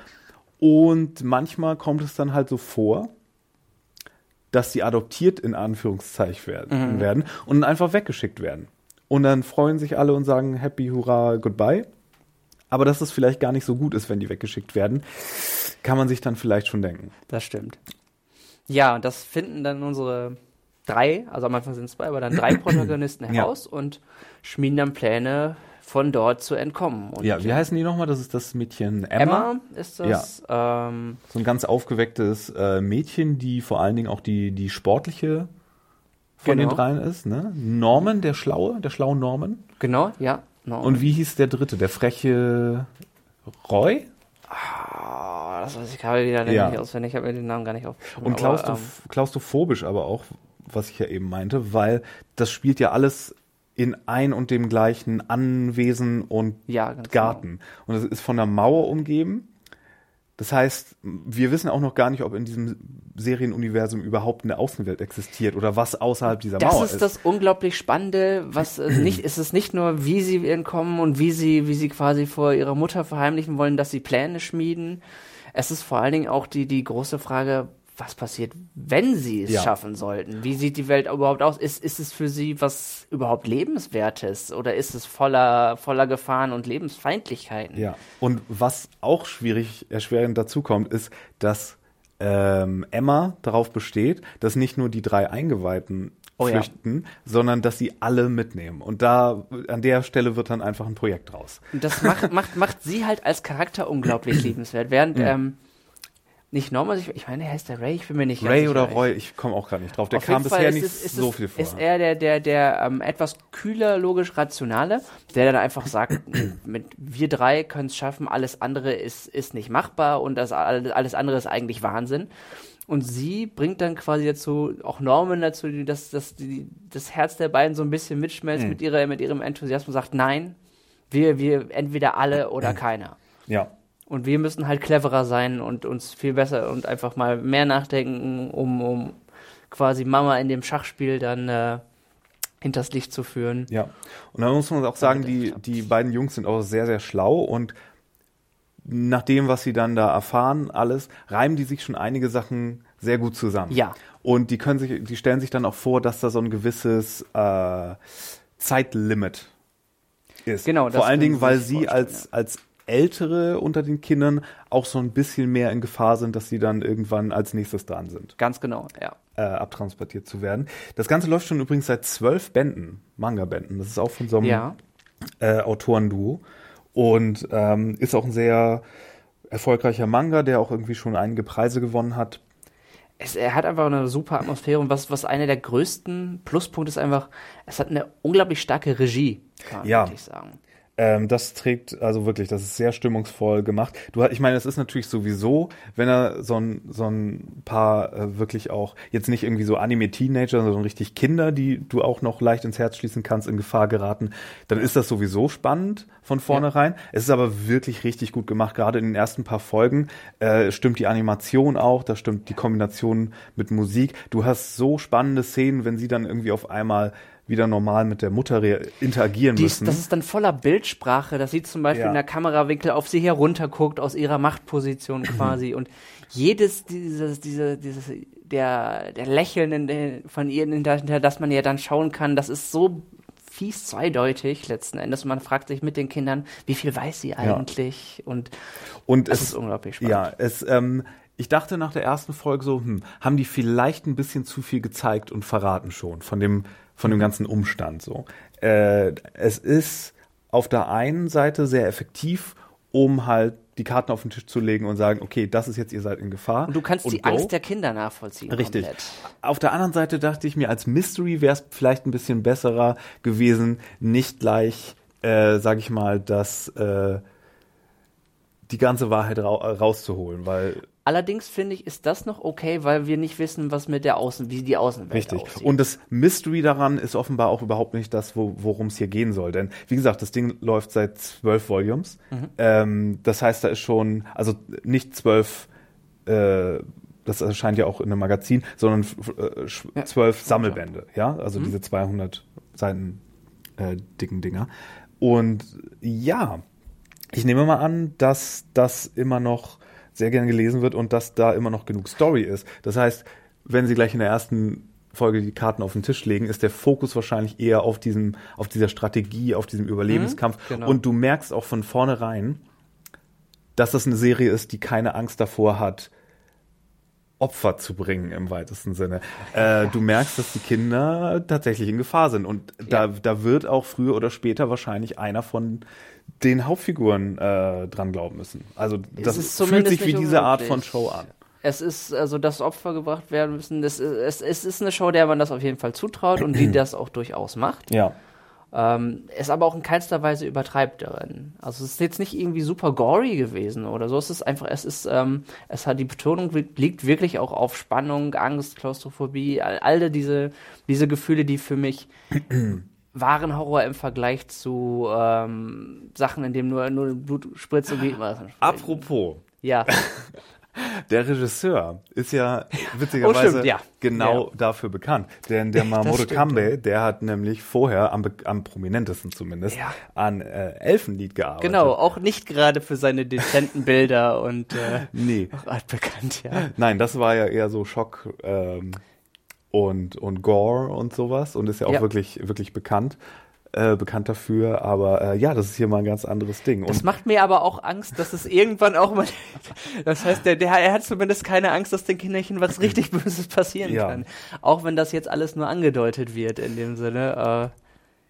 Und manchmal kommt es dann halt so vor, dass sie adoptiert in Anführungszeichen werden, Mhm. werden und einfach weggeschickt werden. Und dann freuen sich alle und sagen Happy, Hurra, Goodbye. Aber dass es vielleicht gar nicht so gut ist, wenn die weggeschickt werden, kann man sich dann vielleicht schon denken. Das stimmt. Ja, und das finden dann unsere drei, also am Anfang sind es zwei, aber dann drei <clears throat> Protagonisten Ja. heraus und schmieden dann Pläne, von dort zu entkommen. Und Ja, wie heißen die nochmal? Das ist das Mädchen Emma. Emma ist das. Ähm, So ein ganz aufgewecktes äh, Mädchen, die vor allen Dingen auch die, die sportliche von Genau. den dreien ist. Ne? Norman, der Schlaue, der schlaue Norman. genau, ja. No. Und wie hieß der dritte? Der freche Roy? Ah, das weiß ich gerade wieder Ja. nicht auswendig, ich habe mir den Namen gar nicht aufgeschrieben. Und aber, klaustroph klaustrophobisch aber auch, was ich ja eben meinte, weil das spielt ja alles in ein und dem gleichen Anwesen und Ja, Garten. Und es ist von einer Mauer umgeben. Das heißt, wir wissen auch noch gar nicht, ob in diesem Serienuniversum überhaupt eine Außenwelt existiert oder was außerhalb dieser Das Mauer ist ist. das unglaublich Spannende, was äh, <clears throat> nicht, ist es nicht nur, wie sie entkommen und wie sie, wie sie quasi vor ihrer Mutter verheimlichen wollen, dass sie Pläne schmieden. Es ist vor allen Dingen auch die, die große Frage, was passiert, wenn sie es Ja. schaffen sollten? Wie sieht die Welt überhaupt aus? Ist, ist es für sie was überhaupt Lebenswertes oder ist es voller, voller Gefahren und Lebensfeindlichkeiten? Ja. Und was auch schwierig, erschwerend dazu kommt, ist, dass ähm, Emma darauf besteht, dass nicht nur die drei Eingeweihten Oh ja. flüchten, sondern dass sie alle mitnehmen. Und da, an der Stelle wird dann einfach ein Projekt raus. Und das macht, macht, macht sie halt als Charakter unglaublich <clears throat> liebenswert. Während, ähm, nicht Norman, ich, ich meine, er heißt der Ray, ich bin mir nicht ganz Ray sicher. oder Roy, ich komme auch gerade nicht drauf. Der Auf kam bisher ist nicht es, ist so es, viel vor. Ist er der, der, der ähm, etwas kühler, logisch rationale, der dann einfach sagt, <clears throat> mit wir drei können es schaffen, alles andere ist, ist nicht machbar und das alles andere ist eigentlich Wahnsinn. Und sie bringt dann quasi dazu, auch Norman dazu, dass, dass die, das Herz der beiden so ein bisschen mitschmelzt Mhm. mit, ihrer, mit ihrem Enthusiasmus, sagt, nein, wir, wir entweder alle oder <clears throat> keiner. ja. Und wir müssen halt cleverer sein und uns viel besser und einfach mal mehr nachdenken, um, um quasi Mama in dem Schachspiel dann äh, hinters Licht zu führen. Ja. Und dann muss man auch sagen, die, die beiden Jungs sind auch sehr, sehr schlau und nach dem, was sie dann da erfahren, alles, reimen die sich schon einige Sachen sehr gut zusammen. Ja. Und die können sich, die stellen sich dann auch vor, dass da so ein gewisses äh, Zeitlimit ist. Genau, das Vor allen Dingen, weil sie vorstellen, als, als Ältere unter den Kindern auch so ein bisschen mehr in Gefahr sind, dass sie dann irgendwann als nächstes dran sind Ganz genau, ja. äh, abtransportiert zu werden. Das Ganze läuft schon übrigens seit zwölf Bänden, Manga-Bänden. Das ist auch von so einem Ja. äh, Autorenduo und ähm, ist auch ein sehr erfolgreicher Manga, der auch irgendwie schon einige Preise gewonnen hat. Es, er hat einfach eine super Atmosphäre und was, was einer der größten Pluspunkte ist einfach, es hat eine unglaublich starke Regie, kann man Ja. wirklich sagen. Ähm, das trägt, also wirklich, das ist sehr stimmungsvoll gemacht. Du, ich meine, es ist natürlich sowieso, wenn er so ein, so ein paar äh, wirklich auch, jetzt nicht irgendwie so Anime-Teenager, sondern richtig Kinder, die du auch noch leicht ins Herz schließen kannst, in Gefahr geraten, dann ist das sowieso spannend von vornherein. Es ist aber wirklich richtig gut gemacht, gerade in den ersten paar Folgen äh, stimmt die Animation auch, da stimmt die Kombination mit Musik. Du hast so spannende Szenen, wenn sie dann irgendwie auf einmal wieder normal mit der Mutter re- interagieren Die ist, müssen. das ist dann voller Bildsprache, dass sie zum Beispiel Ja. in der Kamerawinkel auf sie herunterguckt, aus ihrer Machtposition <clears throat> quasi. Und jedes, dieses, diese, dieses, der, der Lächeln von ihr, hinter, hinter das man ja dann schauen kann, das ist so fies zweideutig letzten Endes. Und man fragt sich mit den Kindern, wie viel weiß sie eigentlich? Und Und es es ist unglaublich spannend. Ja, es, ähm, ich dachte nach der ersten Folge so, hm, haben die vielleicht ein bisschen zu viel gezeigt und verraten schon von dem, von dem ganzen Umstand so. Äh, es ist auf der einen Seite sehr effektiv, um halt die Karten auf den Tisch zu legen und sagen, okay, das ist jetzt, ihr seid in Gefahr. Und du kannst die go. Angst der Kinder nachvollziehen. Richtig. Komplett. Auf der anderen Seite dachte ich mir, als Mystery wäre es vielleicht ein bisschen besserer gewesen, nicht gleich, äh, sag ich mal, das, äh, die ganze Wahrheit ra rauszuholen, weil Allerdings finde ich, ist das noch okay, weil wir nicht wissen, was mit der Außen, wie die Außenwelt Richtig. aussieht. Und das Mystery daran ist offenbar auch überhaupt nicht das, wo, worum es hier gehen soll. Denn wie gesagt, das Ding läuft seit zwölf Volumes. Mhm. Ähm, das heißt, da ist schon, also nicht zwölf, äh, das erscheint ja auch in einem Magazin, sondern äh, Ja. zwölf Sammelbände. Ja, also diese 200 Seiten äh, dicken Dinger. Und ja, ich nehme mal an, dass das immer noch sehr gern gelesen wird und dass da immer noch genug Story ist. Das heißt, wenn Sie gleich in der ersten Folge die Karten auf den Tisch legen, ist der Fokus wahrscheinlich eher auf diesem, auf dieser Strategie, auf diesem Überlebenskampf. genau. Und du merkst auch von vornherein, dass das eine Serie ist, die keine Angst davor hat, Opfer zu bringen im weitesten Sinne. Äh, du merkst, dass die Kinder tatsächlich in Gefahr sind und da, Ja. da wird auch früher oder später wahrscheinlich einer von den Hauptfiguren äh, dran glauben müssen. Also das ist fühlt sich wie diese Art von Show an. Es ist also, dass Opfer gebracht werden müssen. Das, ist- es, es ist eine Show, der man das auf jeden Fall zutraut und die <clears throat> das auch durchaus macht. Ja. Ähm, es aber auch in keinster Weise übertreibt darin. Also es ist jetzt nicht irgendwie super gory gewesen oder so. Es ist einfach, es ist, ähm, es hat die Betonung liegt wirklich auch auf Spannung, Angst, Klaustrophobie, all, all diese, diese Gefühle, die für mich <clears throat> wahren Horror im Vergleich zu ähm, Sachen, in dem nur, nur Blut spritzt und wie immer. Apropos, Ja, <laughs> der Regisseur ist ja Oh, witzigerweise stimmt, ja. genau dafür bekannt. Denn der <laughs> Mamoru Kambe, der hat nämlich vorher am, am prominentesten zumindest Ja. an äh, Elfenlied gearbeitet. genau. Auch nicht gerade für seine dezenten Bilder und äh, <laughs> Nee. auch altbekannt, ja. Nein, das war ja eher so Schock ähm, und, und Gore und sowas und ist ja auch Ja. wirklich, wirklich bekannt. Äh, bekannt dafür, aber äh, ja, das ist hier mal ein ganz anderes Ding. Das Und macht mir aber auch Angst, dass es irgendwann auch mal. <laughs> Das heißt, der, der, er hat zumindest keine Angst, dass den Kinderchen was richtig <laughs> Böses passieren Ja. kann. Auch wenn das jetzt alles nur angedeutet wird in dem Sinne.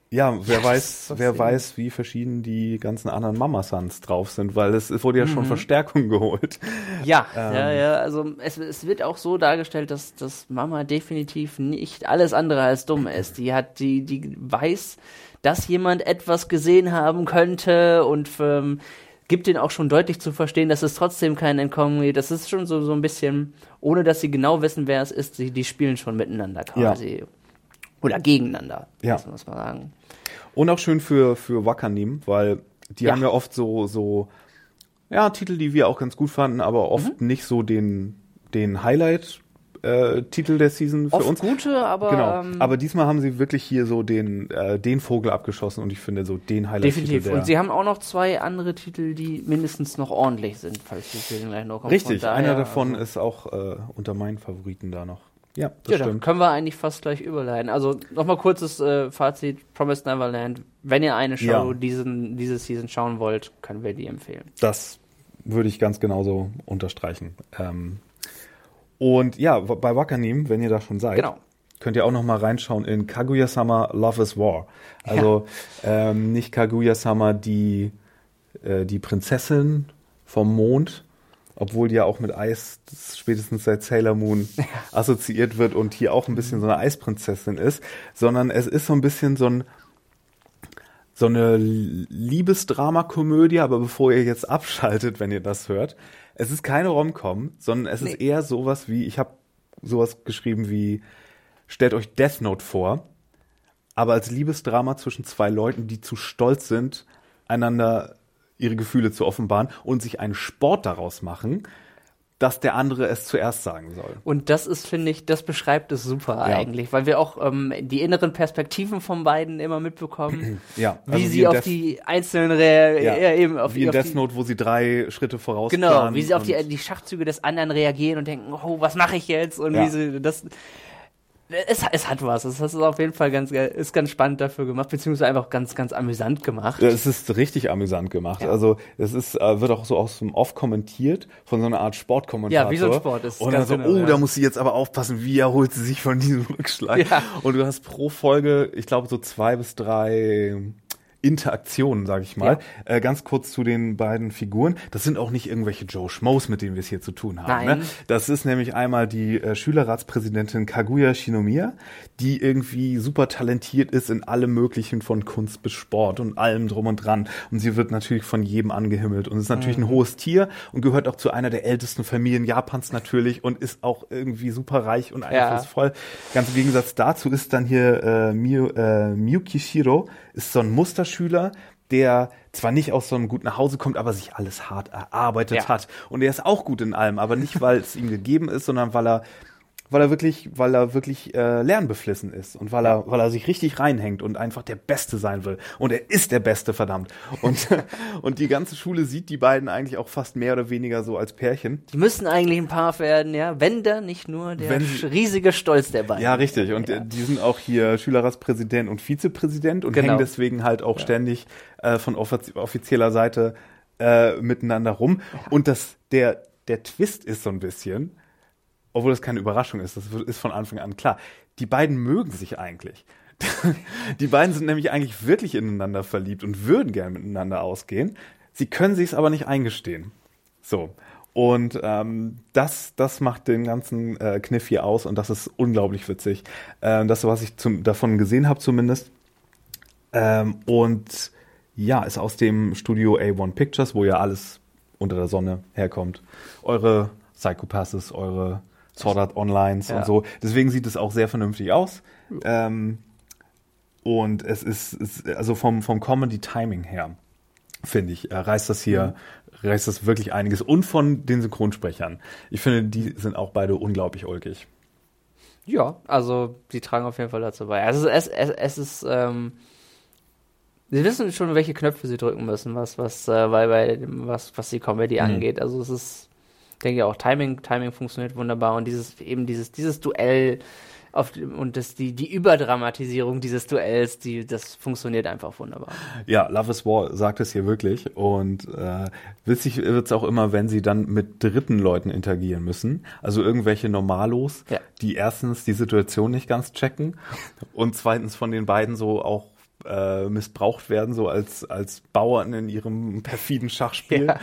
Ja, wer ist weiß, wer sehr- weiß, wie verschieden die ganzen anderen Mama-Sons drauf sind, weil es, wurde ja Mhm. schon Verstärkung geholt. Ja, Ähm. ja, ja. Also es, es wird auch so dargestellt, dass, dass Mama definitiv nicht alles andere als dumm ist. Die hat, die, die weiß, dass jemand etwas gesehen haben könnte und ähm, gibt den auch schon deutlich zu verstehen, dass es trotzdem kein Entkommen gibt. Das ist schon so, so ein bisschen, ohne dass sie genau wissen, wer es ist, sie, die spielen schon miteinander quasi. Oder gegeneinander, Ja. muss man sagen. Und auch schön für, für Wakanim, weil die Ja. haben ja oft so, so, ja, Titel, die wir auch ganz gut fanden, aber oft Mhm. nicht so den, den Highlight, äh, Titel der Season für Oft uns. gute, aber Genau. ähm, aber diesmal haben sie wirklich hier so den, äh, den Vogel abgeschossen und ich finde so den Highlight. definitiv. Und sie haben auch noch zwei andere Titel, die mindestens noch ordentlich sind, falls die Serien gleich noch kommen. Richtig, Von einer daher, davon also- ist auch äh, unter meinen Favoriten da noch. Ja, das Ja, dann stimmt. können wir eigentlich fast gleich überleiten. Also nochmal kurzes äh, Fazit: Promised Neverland. Wenn ihr eine Show Ja. diesen, diese Season schauen wollt, können wir die empfehlen. Das würde ich ganz genauso unterstreichen. Ähm, und ja, bei Wakanim, wenn ihr da schon seid, Genau. könnt ihr auch noch mal reinschauen in Kaguya-sama Love is War. Also ähm, nicht Kaguya-sama die, äh, die Prinzessin vom Mond, obwohl die ja auch mit Eis spätestens seit Sailor Moon assoziiert wird und hier auch ein bisschen so eine Eisprinzessin ist, sondern es ist so ein bisschen so ein so eine Liebesdramakomödie, aber bevor ihr jetzt abschaltet, wenn ihr das hört, es ist keine Romcom, sondern es ist Nee. eher sowas wie, ich habe sowas geschrieben wie, stellt euch Death Note vor, aber als Liebesdrama zwischen zwei Leuten, die zu stolz sind, einander ihre Gefühle zu offenbaren und sich einen Sport daraus machen, dass der andere es zuerst sagen soll. Und das ist, finde ich, das beschreibt es super Ja. eigentlich, weil wir auch ähm, die inneren Perspektiven von beiden immer mitbekommen, <clears throat> Ja, wie also wie sie in auf Death- die einzelnen Rea Ja, ja, eben auf wie die, in auf Death Note, wo sie drei Schritte voraus Genau, wie sie auf die, die Schachzüge des anderen reagieren und denken, oh, was mache ich jetzt? Und Ja. wie sie das. Es, es hat was. Es ist auf jeden Fall ganz, ist ganz spannend dafür gemacht, beziehungsweise einfach ganz, ganz amüsant gemacht. Ja, Es ist richtig amüsant gemacht. Ja. Also es ist, äh, wird auch so aus dem Off kommentiert von so einer Art Sportkommentator. Ja, wie so ein Sport ist Und dann so, genau, oh, ja. da muss sie jetzt aber aufpassen, wie erholt sie sich von diesem Rückschlag. Ja. Und du hast pro Folge, ich glaube, so zwei bis drei Interaktionen, sage ich mal. Ja. Äh, ganz kurz zu den beiden Figuren. Das sind auch nicht irgendwelche Joe Schmoes, mit denen wir es hier zu tun haben. Ne? Das ist nämlich einmal die äh, Schülerratspräsidentin Kaguya Shinomiya, die irgendwie super talentiert ist in allem Möglichen von Kunst bis Sport und allem drum und dran. Und sie wird natürlich von jedem angehimmelt und ist natürlich mhm. ein hohes Tier und gehört auch zu einer der ältesten Familien Japans natürlich und ist auch irgendwie super reich und einflussvoll. Ja. Ganz im Gegensatz dazu ist dann hier äh, Miyu, äh, Miyukishiro, ist so ein Musterschüler, der zwar nicht aus so einem guten Hause kommt, aber sich alles hart erarbeitet ja. hat. Und er ist auch gut in allem, aber nicht, weil es ihm gegeben ist, sondern weil er weil er wirklich, weil er wirklich äh, lernbeflissen ist und weil er, weil er sich richtig reinhängt und einfach der Beste sein will. Und er ist der Beste, verdammt. Und <laughs> und die ganze Schule sieht die beiden eigentlich auch fast mehr oder weniger so als Pärchen. Die müssen eigentlich ein Paar werden, ja, wenn da nicht nur der wenn, riesige Stolz der beiden. Ja, richtig. Und ja. die sind auch hier Schülerratspräsident und Vizepräsident und genau. hängen deswegen halt auch ja. ständig äh, von offizieller Seite äh, miteinander rum. Ja. Und das der der Twist ist so ein bisschen obwohl das keine Überraschung ist, das ist von Anfang an klar. Die beiden mögen sich eigentlich. <laughs> die beiden sind nämlich eigentlich wirklich ineinander verliebt und würden gern miteinander ausgehen. Sie können sich es aber nicht eingestehen. So. Und ähm, das, das macht den ganzen äh, Kniff hier aus und das ist unglaublich witzig. Ähm, das, was ich zum, davon gesehen habe zumindest. Ähm, und ja, ist aus dem Studio A1 Pictures, wo ja alles unter der Sonne herkommt. Eure Psychopasses, eure Sword Art Onlines ja. und so. Deswegen sieht es auch sehr vernünftig aus. Ähm, und es ist, es, also vom, vom Comedy-Timing her, finde ich, äh, reißt das hier, mhm. reißt das wirklich einiges. Und von den Synchronsprechern. Ich finde, die sind auch beide unglaublich ulkig. Ja, also die tragen auf jeden Fall dazu bei. Also es, es, es ist, ähm, sie wissen schon, welche Knöpfe sie drücken müssen, was, was, äh, weil, bei, was, was die Comedy mhm. angeht. Also es ist denke auch Timing, Timing funktioniert wunderbar und dieses eben dieses dieses Duell auf, und das, die, die Überdramatisierung dieses Duells, die, das funktioniert einfach wunderbar. Ja, Love is War sagt es hier wirklich. Und äh, witzig wird es auch immer, wenn sie dann mit dritten Leuten interagieren müssen. Also irgendwelche Normalos, ja. die erstens die Situation nicht ganz checken und zweitens von den beiden so auch äh, missbraucht werden, so als, als Bauern in ihrem perfiden Schachspiel. Ja.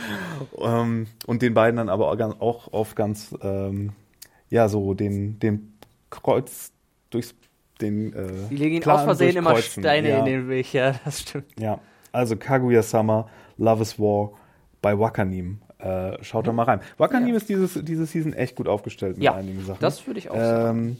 Ähm, und den beiden dann aber auch, auch auf ganz, ähm, ja, so den, den Kreuz durchs den äh, Die legen ihn aus Versehen immer Steine ja. in den Weg, ja, das stimmt. Ja, also Kaguya Summer, Love is War bei Wakanim. Äh, schaut mhm. da mal rein. Wakanim ja. ist dieses, diese Season echt gut aufgestellt mit einigen Sachen. Das würde ich auch ähm, sagen.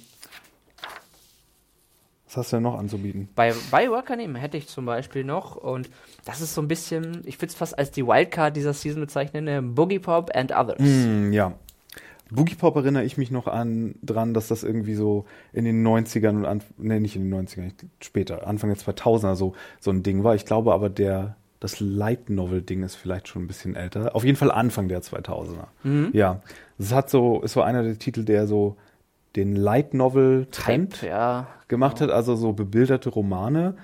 Was hast du denn noch anzubieten? Bei, bei Wakanim hätte ich zum Beispiel noch, und das ist so ein bisschen, ich würde es fast als die Wildcard dieser Season bezeichnen, äh, Boogie Pop and Others. Mm, ja. Boogie Pop erinnere ich mich noch an dran, dass das irgendwie so in den 90ern und an, nee, nicht in den 90ern, später, Anfang der 2000er so, so ein Ding war. Ich glaube aber der, das Light Novel Ding ist vielleicht schon ein bisschen älter. Auf jeden Fall Anfang der 2000er. Mhm. Ja. Es hat so, es war einer der Titel, der so den Light Novel Trend ja. gemacht hat, also so bebilderte Romane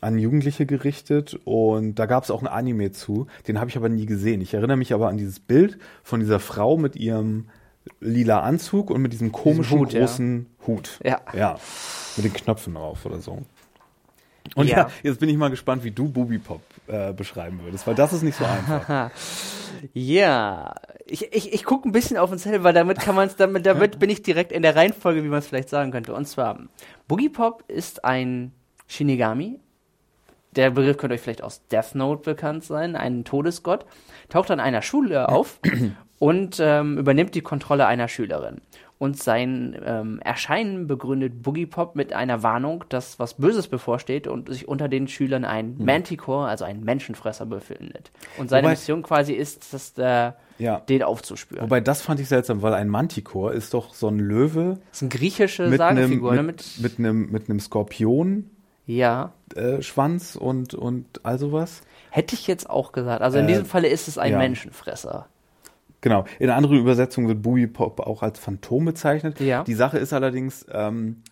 an Jugendliche gerichtet und da gab es auch ein Anime zu, den habe ich aber nie gesehen. Ich erinnere mich aber an dieses Bild von dieser Frau mit ihrem lila Anzug und mit diesem komischen Hut, großen ja. Hut. Ja. Ja. Mit den Knöpfen drauf oder so. Und ja. ja, jetzt bin ich mal gespannt, wie du Booby Pop äh, beschreiben würdest, weil das ist nicht so <laughs> einfach. ja, ich, ich, ich gucke ein bisschen auf uns selber, weil damit kann man es, damit, damit bin ich direkt in der Reihenfolge, wie man es vielleicht sagen könnte. Und zwar, Boogie Pop ist ein Shinigami. Der Begriff könnte euch vielleicht aus Death Note bekannt sein, ein Todesgott. Taucht an einer Schule auf <clears throat> und ähm, übernimmt die Kontrolle einer Schülerin und sein ähm, Erscheinen begründet Boogie Pop mit einer Warnung, dass was Böses bevorsteht und sich unter den Schülern ein hm. Manticore, also ein Menschenfresser, befindet. Und seine Wobei, Mission quasi ist, dass der, ja. den aufzuspüren. Wobei das fand ich seltsam, weil ein Manticore ist doch so ein Löwe. Das ist eine griechische mit Sagenfigur, einem, mit, ne? Mit, mit einem mit einem Skorpion. Ja. Äh, Schwanz und, und all sowas. Hätte ich jetzt auch gesagt. Also in äh, diesem Falle ist es ein ja. Menschenfresser. Genau. In anderen Übersetzungen wird Booby Pop auch als Phantom bezeichnet. Ja. Die Sache ist allerdings, ähm,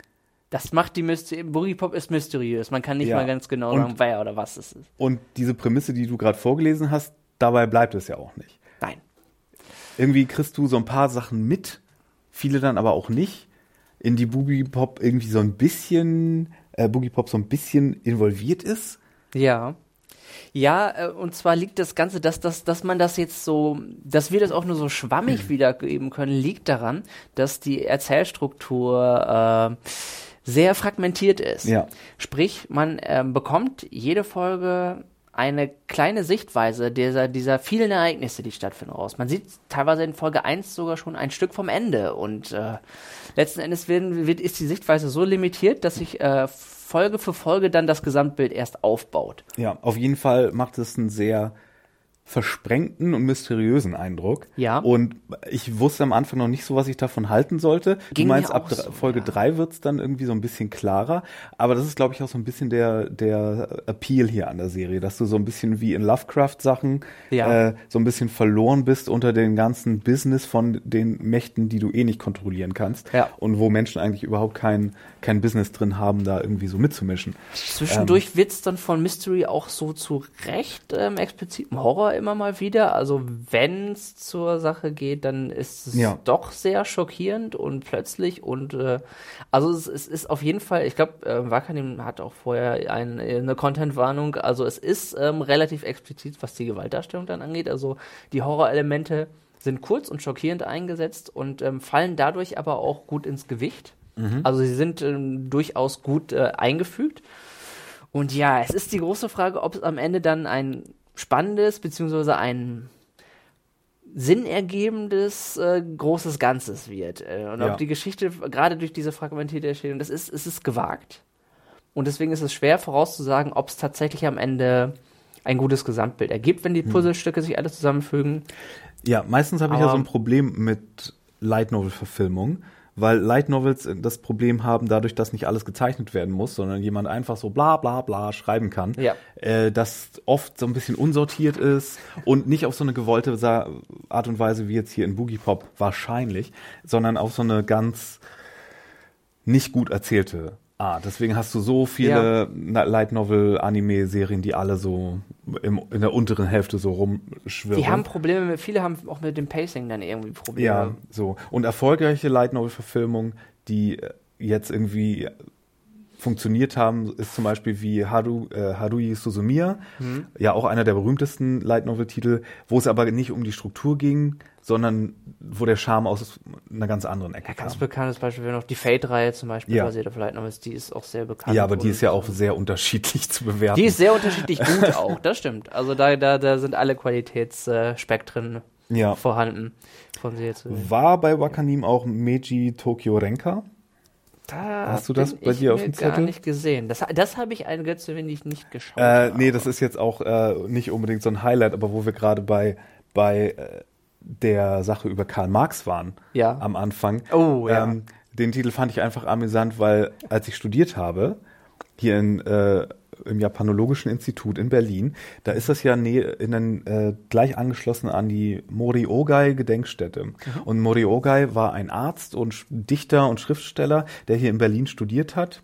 das macht die Mysterie. Boogie Pop ist mysteriös. Man kann nicht ja. mal ganz genau und, sagen, wer oder was es ist. Und diese Prämisse, die du gerade vorgelesen hast, dabei bleibt es ja auch nicht. Nein. Irgendwie kriegst du so ein paar Sachen mit, viele dann aber auch nicht, in die Boogie Pop irgendwie so ein bisschen, äh, Boogie Pop so ein bisschen involviert ist. Ja. Ja, äh, und zwar liegt das Ganze, dass, dass, dass man das jetzt so, dass wir das auch nur so schwammig wiedergeben können, liegt daran, dass die Erzählstruktur äh, sehr fragmentiert ist. Ja. Sprich, man äh, bekommt jede Folge eine kleine Sichtweise dieser, dieser vielen Ereignisse, die stattfinden, raus. Man sieht teilweise in Folge 1 sogar schon ein Stück vom Ende und äh, letzten Endes werden, wird, ist die Sichtweise so limitiert, dass sich äh, Folge für Folge dann das Gesamtbild erst aufbaut. Ja, auf jeden Fall macht es einen sehr versprengten und mysteriösen Eindruck. Ja. Und ich wusste am Anfang noch nicht so, was ich davon halten sollte. Ging du meinst, ab so, Folge ja. drei wird's dann irgendwie so ein bisschen klarer. Aber das ist, glaube ich, auch so ein bisschen der, der Appeal hier an der Serie, dass du so ein bisschen wie in Lovecraft-Sachen Ja. äh, so ein bisschen verloren bist unter den ganzen Business von den Mächten, die du eh nicht kontrollieren kannst. Ja. Und wo Menschen eigentlich überhaupt kein, kein Business drin haben, da irgendwie so mitzumischen. Zwischendurch Ähm. wird's dann von Mystery auch so zu Recht ähm, explizitem Horror immer mal wieder. Also wenn's zur Sache geht, dann ist es Ja. doch sehr schockierend und plötzlich und äh, also es, es ist auf jeden Fall, ich glaube, äh, Wakanim hat auch vorher ein, eine Content-Warnung, also es ist ähm, relativ explizit, was die Gewaltdarstellung dann angeht. Also die Horrorelemente sind kurz und schockierend eingesetzt und ähm, fallen dadurch aber auch gut ins Gewicht. Also sie sind ähm, durchaus gut äh, eingefügt. Und ja, es ist die große Frage, ob es am Ende dann ein spannendes beziehungsweise ein sinnergebendes äh, großes Ganzes wird. Äh, und Ja. ob die Geschichte gerade durch diese fragmentierte Erzählung, das ist, es ist gewagt. Und deswegen ist es schwer vorauszusagen, ob es tatsächlich am Ende ein gutes Gesamtbild ergibt, wenn die Puzzlestücke sich alle zusammenfügen. Ja, meistens habe ich ja so ein Problem mit Light Novel Verfilmungen, weil Light Novels das Problem haben, dadurch, dass nicht alles gezeichnet werden muss, sondern jemand einfach so bla bla bla schreiben kann, Ja. äh, das oft so ein bisschen unsortiert ist und nicht auf so eine gewollte Art und Weise wie jetzt hier in Boogie Pop wahrscheinlich, sondern auf so eine ganz nicht gut erzählte Art. Deswegen hast du so viele Na- Light Novel Anime Serien, die alle so im, in der unteren Hälfte so rumschwirren. Die haben Probleme, mit, viele haben auch mit dem Pacing dann irgendwie Probleme. Ja, so. Und erfolgreiche Light Novel Verfilmungen, die äh, jetzt irgendwie funktioniert haben, ist zum Beispiel wie Haru, äh, Haruhi Suzumiya, Mhm. ja auch einer der berühmtesten Light Novel Titel, wo es aber nicht um die Struktur ging, sondern wo der Charme aus einer ganz anderen Ecke Ja, ganz kam. bekanntes Beispiel wäre noch die Fate-Reihe zum Beispiel, Ja. basiert auf Light Novels, die ist auch sehr bekannt. Ja, aber die ist ja auch sehr unterschiedlich <laughs> zu bewerten. Die ist sehr unterschiedlich <laughs> gut auch, das stimmt. Also da, da, da sind alle Qualitätsspektren ja. vorhanden von sehr zu War bei Wakanim auch Meiji Tokyo Renka? Da Hast du das bei dir auf dem gar Zettel? nicht gesehen. Das, das habe ich ein Götze, wenn ich nicht geschaut Äh, habe. nee, das ist jetzt auch äh, nicht unbedingt so ein Highlight, aber wo wir gerade bei, bei äh, der Sache über Karl Marx waren Ja. am Anfang. Oh, ja. Ähm, den Titel fand ich einfach amüsant, weil als ich studiert habe, hier in, äh, im Japanologischen Institut in Berlin, da ist das ja in den, äh, gleich angeschlossen an die Moriogai-Gedenkstätte. Mhm. Und Moriogai war ein Arzt und Dichter und Schriftsteller, der hier in Berlin studiert hat.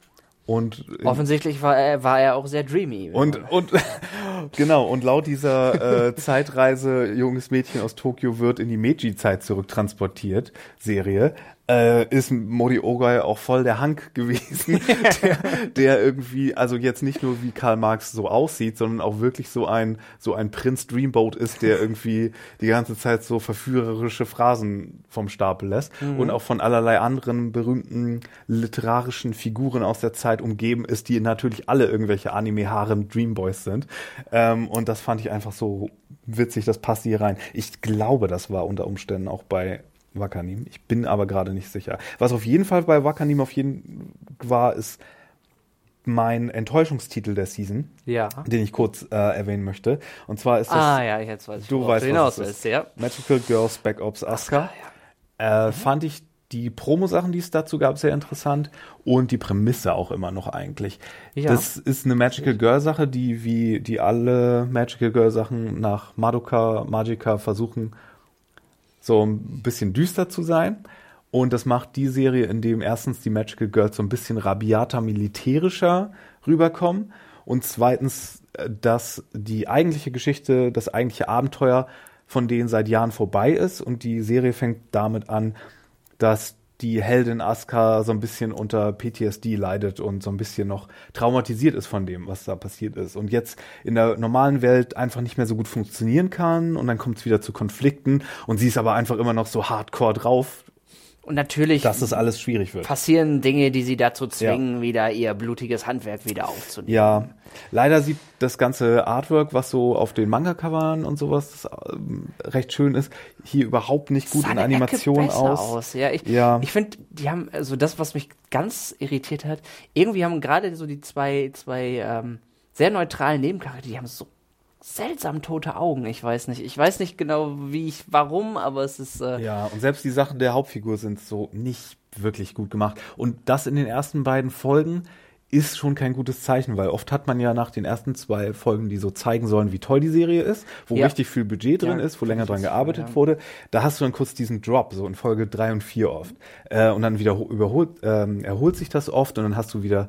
Und Offensichtlich war er, war er auch sehr dreamy. und, und <laughs> genau, und laut dieser äh, <laughs> Zeitreise junges Mädchen aus Tokio wird in die Meiji-Zeit zurücktransportiert, Serie, äh, ist Mori Ogai auch voll der Hank gewesen, <laughs> der, der irgendwie, also jetzt nicht nur wie Karl Marx so aussieht, sondern auch wirklich so ein, so ein Prinz Dreamboat ist, der irgendwie die ganze Zeit so verführerische Phrasen vom Stapel lässt und auch von allerlei anderen berühmten literarischen Figuren aus der Zeit umgeben ist, die natürlich alle irgendwelche Anime-Harem Dreamboys sind. Ähm, und das fand ich einfach so witzig, das passt hier rein. Ich glaube, das war unter Umständen auch bei Wakanim. Ich bin aber gerade nicht sicher. Was auf jeden Fall bei Wakanim auf jeden war, ist mein Enttäuschungstitel der Season, ja. den ich kurz äh, erwähnen möchte. Und zwar ist das Ah ja, jetzt weiß ich, Du weißt, hinaus was es ist. ja. Magical Girls Spec Ops Asuka. Äh, fand ich die Promo-Sachen, die es dazu gab, sehr interessant und die Prämisse auch immer noch eigentlich. Ja. Das ist eine Magical Girl-Sache, die wie die alle Magical Girl-Sachen nach Madoka, Magica versuchen, so ein bisschen düster zu sein. Und das macht die Serie, in dem erstens die Magical Girls so ein bisschen rabiater, militärischer rüberkommen und zweitens, äh, dass die eigentliche Geschichte, das eigentliche Abenteuer von denen seit Jahren vorbei ist und die Serie fängt damit an, dass die Heldin Asuka so ein bisschen unter PTSD leidet und so ein bisschen noch traumatisiert ist von dem, was da passiert ist. Und jetzt in der normalen Welt einfach nicht mehr so gut funktionieren kann und dann kommt es wieder zu Konflikten und sie ist aber einfach immer noch so hardcore drauf, Und natürlich dass das alles schwierig wird. passieren Dinge, die sie dazu zwingen, wieder ihr blutiges Handwerk wieder aufzunehmen. Ja, leider sieht das ganze Artwork, was so auf den Manga-Covern und sowas ähm, recht schön ist, hier überhaupt nicht gut sah in Animation besser aus. Ja, ich, Ja. ich finde, die haben, also das, was mich ganz irritiert hat, irgendwie haben gerade so die zwei, zwei ähm, sehr neutralen Nebencharaktere, die haben so seltsam tote Augen. Ich weiß nicht. Ich weiß nicht genau, wie ich, warum, aber es ist. Äh, Ja, und selbst die Sachen der Hauptfigur sind so nicht wirklich gut gemacht. Und das in den ersten beiden Folgen ist schon kein gutes Zeichen, weil oft hat man ja nach den ersten zwei Folgen, die so zeigen sollen, wie toll die Serie ist, wo Ja. richtig viel Budget drin Ja, ist, wo länger dran gearbeitet ja. wurde, da hast du dann kurz diesen Drop, so in Folge drei und vier oft. Äh, und dann wieder überholt, ähm, erholt sich das oft und dann hast du wieder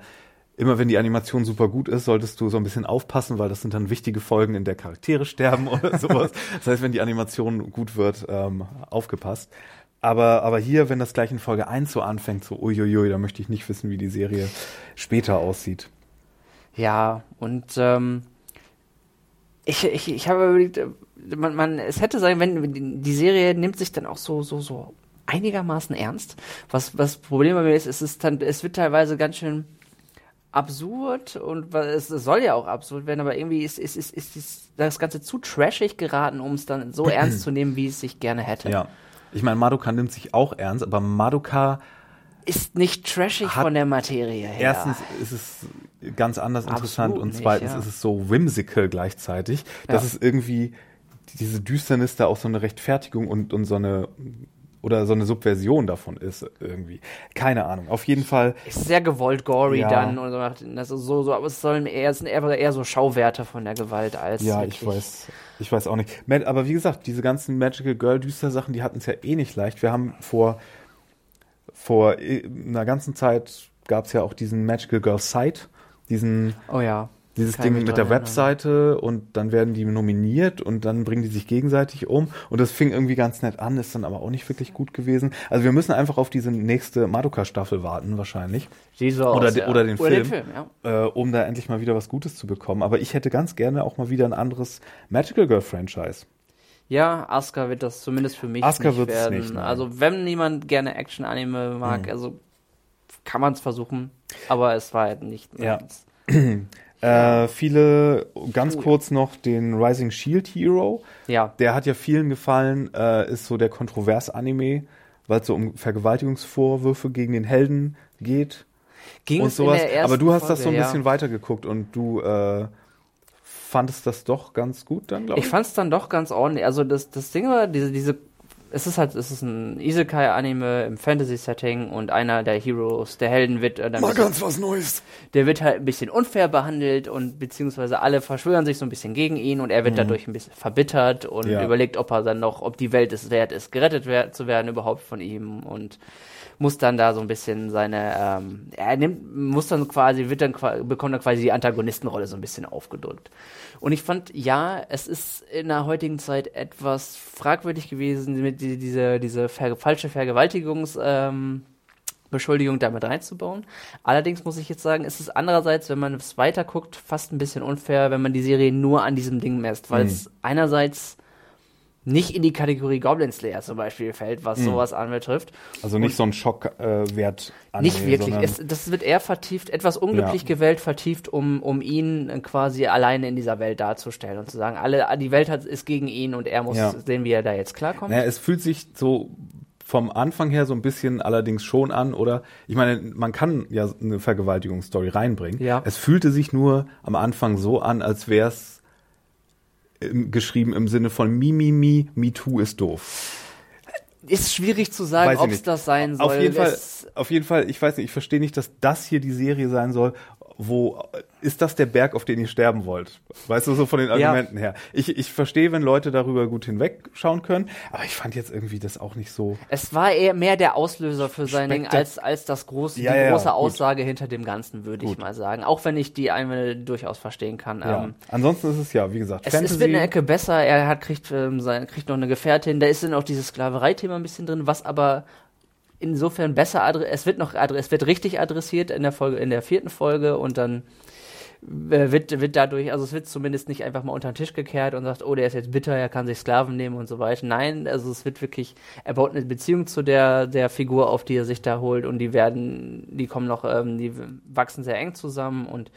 Immer wenn die Animation super gut ist, solltest du so ein bisschen aufpassen, weil das sind dann wichtige Folgen, in der Charaktere sterben <laughs> oder sowas. Das heißt, wenn die Animation gut wird, ähm, aufgepasst. Aber, aber hier, wenn das gleich in Folge 1 so anfängt, so uiuiui, da möchte ich nicht wissen, wie die Serie später aussieht. Ja, und ähm, ich, ich, ich habe überlegt, äh, man, man, es hätte sein, wenn die Serie nimmt sich dann auch so, so, so einigermaßen ernst. Was, was Problem bei mir ist, es dann, es wird teilweise ganz schön absurd und es soll ja auch absurd werden, aber irgendwie ist, ist, ist, ist, das Ganze zu trashig geraten, um es dann so <clears throat> ernst zu nehmen, wie es sich gerne hätte. Ja. Ich meine, Madoka nimmt sich auch ernst, aber Madoka, Ist nicht trashig von der Materie her. erstens ist es ganz anders Absolut interessant und nicht, zweitens ja. ist es so whimsical gleichzeitig, dass Ja. es irgendwie diese Düsternis da auch so eine Rechtfertigung und, und so eine oder so eine Subversion davon ist irgendwie. Keine Ahnung. Auf jeden Fall ist sehr gewollt gory Ja. dann und so, so, so, aber es sollen eher, es sind eher, eher so Schauwerte von der Gewalt als Ja, ich wirklich- weiß, ich weiß auch nicht. Aber wie gesagt, diese ganzen Magical Girl Düster Sachen, die hatten es ja eh nicht leicht. Wir haben vor vor eh- einer ganzen Zeit gab es ja auch diesen Magical Girl Site, diesen Oh ja. Dieses Ding mit der. Webseite und dann werden die nominiert und dann bringen die sich gegenseitig um und das fing irgendwie ganz nett an, ist dann aber auch nicht wirklich gut gewesen. Also wir müssen einfach auf diese nächste Madoka Staffel warten wahrscheinlich, so Oder ja. oder den oder Den Film. Film ja. äh, um da endlich mal wieder was Gutes zu bekommen. Aber ich hätte ganz gerne auch mal wieder ein anderes Magical Girl Franchise. ja, Asuka wird das zumindest für mich Asuka nicht werden. nicht, also wenn niemand gerne Action-Anime mag, Mhm. also kann man es versuchen, aber es war halt nicht Ja. <clears throat> <clears throat> Äh, viele, ganz Cool. kurz noch den Rising Shield Hero. Ja, Der hat ja vielen gefallen, äh, ist so der Kontrovers-Anime, weil es so um Vergewaltigungsvorwürfe gegen den Helden geht ging und es in sowas. der ersten Aber du hast das so ein Folge, bisschen ja. weitergeguckt und du äh, fandest das doch ganz gut dann, glaube ich. Ich fand es dann doch ganz ordentlich. Also das, das Ding war, diese, diese, es ist halt, es ist ein Isekai-Anime im Fantasy-Setting und einer der Heroes, der Helden wird, äh, dann ein bisschen, was Neues. der wird halt ein bisschen unfair behandelt und beziehungsweise alle verschwören sich so ein bisschen gegen ihn und er wird dadurch ein bisschen verbittert und Mhm. Ja. überlegt, ob er dann noch, ob die Welt es wert ist, gerettet wer zu werden überhaupt von ihm und muss dann da so ein bisschen seine, ähm, er nimmt, muss dann quasi, wird dann bekommt dann quasi die Antagonistenrolle so ein bisschen aufgedrückt. Und ich fand, ja, es ist in der heutigen Zeit etwas fragwürdig gewesen, mit die, diese, diese ver falsche Vergewaltigungs, ähm, damit reinzubauen. Allerdings muss ich jetzt sagen, ist es andererseits, wenn man es weiter guckt, fast ein bisschen unfair, wenn man die Serie nur an diesem Ding messt, weil es einerseits nicht in die Kategorie Goblin Slayer zum Beispiel fällt, was sowas anbetrifft. Also nicht so ein Schockwert. Äh, Nicht wirklich. Es, das wird eher vertieft, etwas unglücklich Ja. gewählt, vertieft, um, um ihn quasi alleine in dieser Welt darzustellen und zu sagen, alle, die Welt hat, ist gegen ihn und er muss Ja. sehen, wie er da jetzt klarkommt. Naja, es fühlt sich so vom Anfang her so ein bisschen allerdings schon an, oder? Ich meine, man kann ja eine Vergewaltigungsstory reinbringen. Ja. Es fühlte sich nur am Anfang so an, als wäre es geschrieben im Sinne von Mi, Mi, Mi, Me Too ist doof. Ist schwierig zu sagen, ob es das sein soll. Auf jeden Fall, Es- auf jeden Fall, ich weiß nicht, ich verstehe nicht, dass das hier die Serie sein soll, wo ist das der Berg, auf den ihr sterben wollt? Weißt du, so von den Ja. Argumenten her. Ich, ich verstehe, wenn Leute darüber gut hinwegschauen können, aber ich fand jetzt irgendwie das auch nicht so. Es war eher mehr der Auslöser für sein Ding als, als das große, Ja, die ja, ja, große gut. Aussage hinter dem Ganzen, würde ich mal sagen. Auch wenn ich die einmal durchaus verstehen kann. Ja. Ähm, Ansonsten ist es ja, wie gesagt, es, es wird eine Ecke besser. Er hat, kriegt, ähm, sein, kriegt noch eine Gefährtin. Da ist dann auch dieses Sklaverei-Thema ein bisschen drin, was aber insofern besser adressiert, es wird noch es wird richtig adressiert in der Folge, in der vierten Folge und dann äh, wird, wird dadurch, also es wird zumindest nicht einfach mal unter den Tisch gekehrt und sagt, oh, der ist jetzt bitter, er kann sich Sklaven nehmen und so weiter. Nein, also es wird wirklich, er baut eine Beziehung zu der, der Figur auf, die er sich da holt und die werden, die kommen noch, ähm, die wachsen sehr eng zusammen und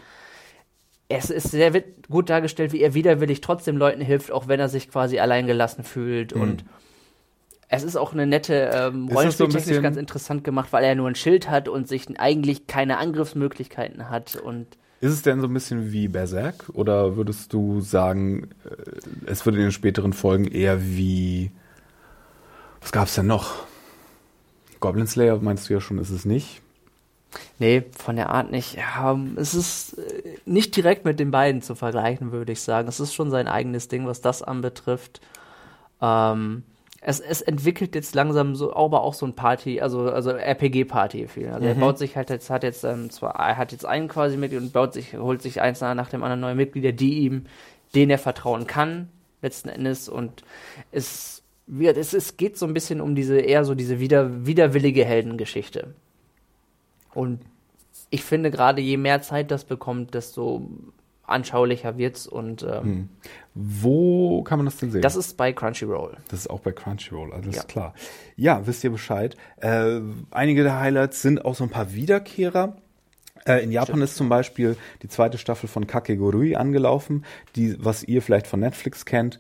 es ist sehr gut dargestellt, wie er widerwillig trotzdem Leuten hilft, auch wenn er sich quasi alleingelassen fühlt mhm. und es ist auch eine nette ähm, Rollenspieltechnisch so ganz interessant gemacht, weil er nur ein Schild hat und sich eigentlich keine Angriffsmöglichkeiten hat und ist es denn so ein bisschen wie Berserk oder würdest du sagen, äh, es würde in den späteren Folgen eher wie was gab es denn noch? Goblin Slayer meinst du ja schon, ist es nicht. Nee, von der Art nicht. Ja, es ist äh, nicht direkt mit den beiden zu vergleichen, würde ich sagen. Es ist schon sein eigenes Ding, was das anbetrifft. Ähm, es, es entwickelt jetzt langsam so, aber auch so ein Party, also, also RPG-Party viel. Also mhm. er baut sich halt jetzt, hat jetzt ähm, zwar, er hat jetzt einen quasi Mitglied und baut sich, holt sich eins nach dem anderen neue Mitglieder, die ihm, denen er vertrauen kann, letzten Endes. Und es, es, es geht so ein bisschen um diese, eher so diese wider, widerwillige Heldengeschichte. Und ich finde gerade, je mehr Zeit das bekommt, desto anschaulicher wird's und ähm, hm. wo kann man das denn sehen? Das ist bei Crunchyroll. Das ist auch bei Crunchyroll, alles ja. klar. Ja, wisst ihr Bescheid. Äh, einige der Highlights sind auch so ein paar Wiederkehrer. Äh, in Japan Stimmt. ist zum Beispiel die zweite Staffel von Kakegurui angelaufen, die, was ihr vielleicht von Netflix kennt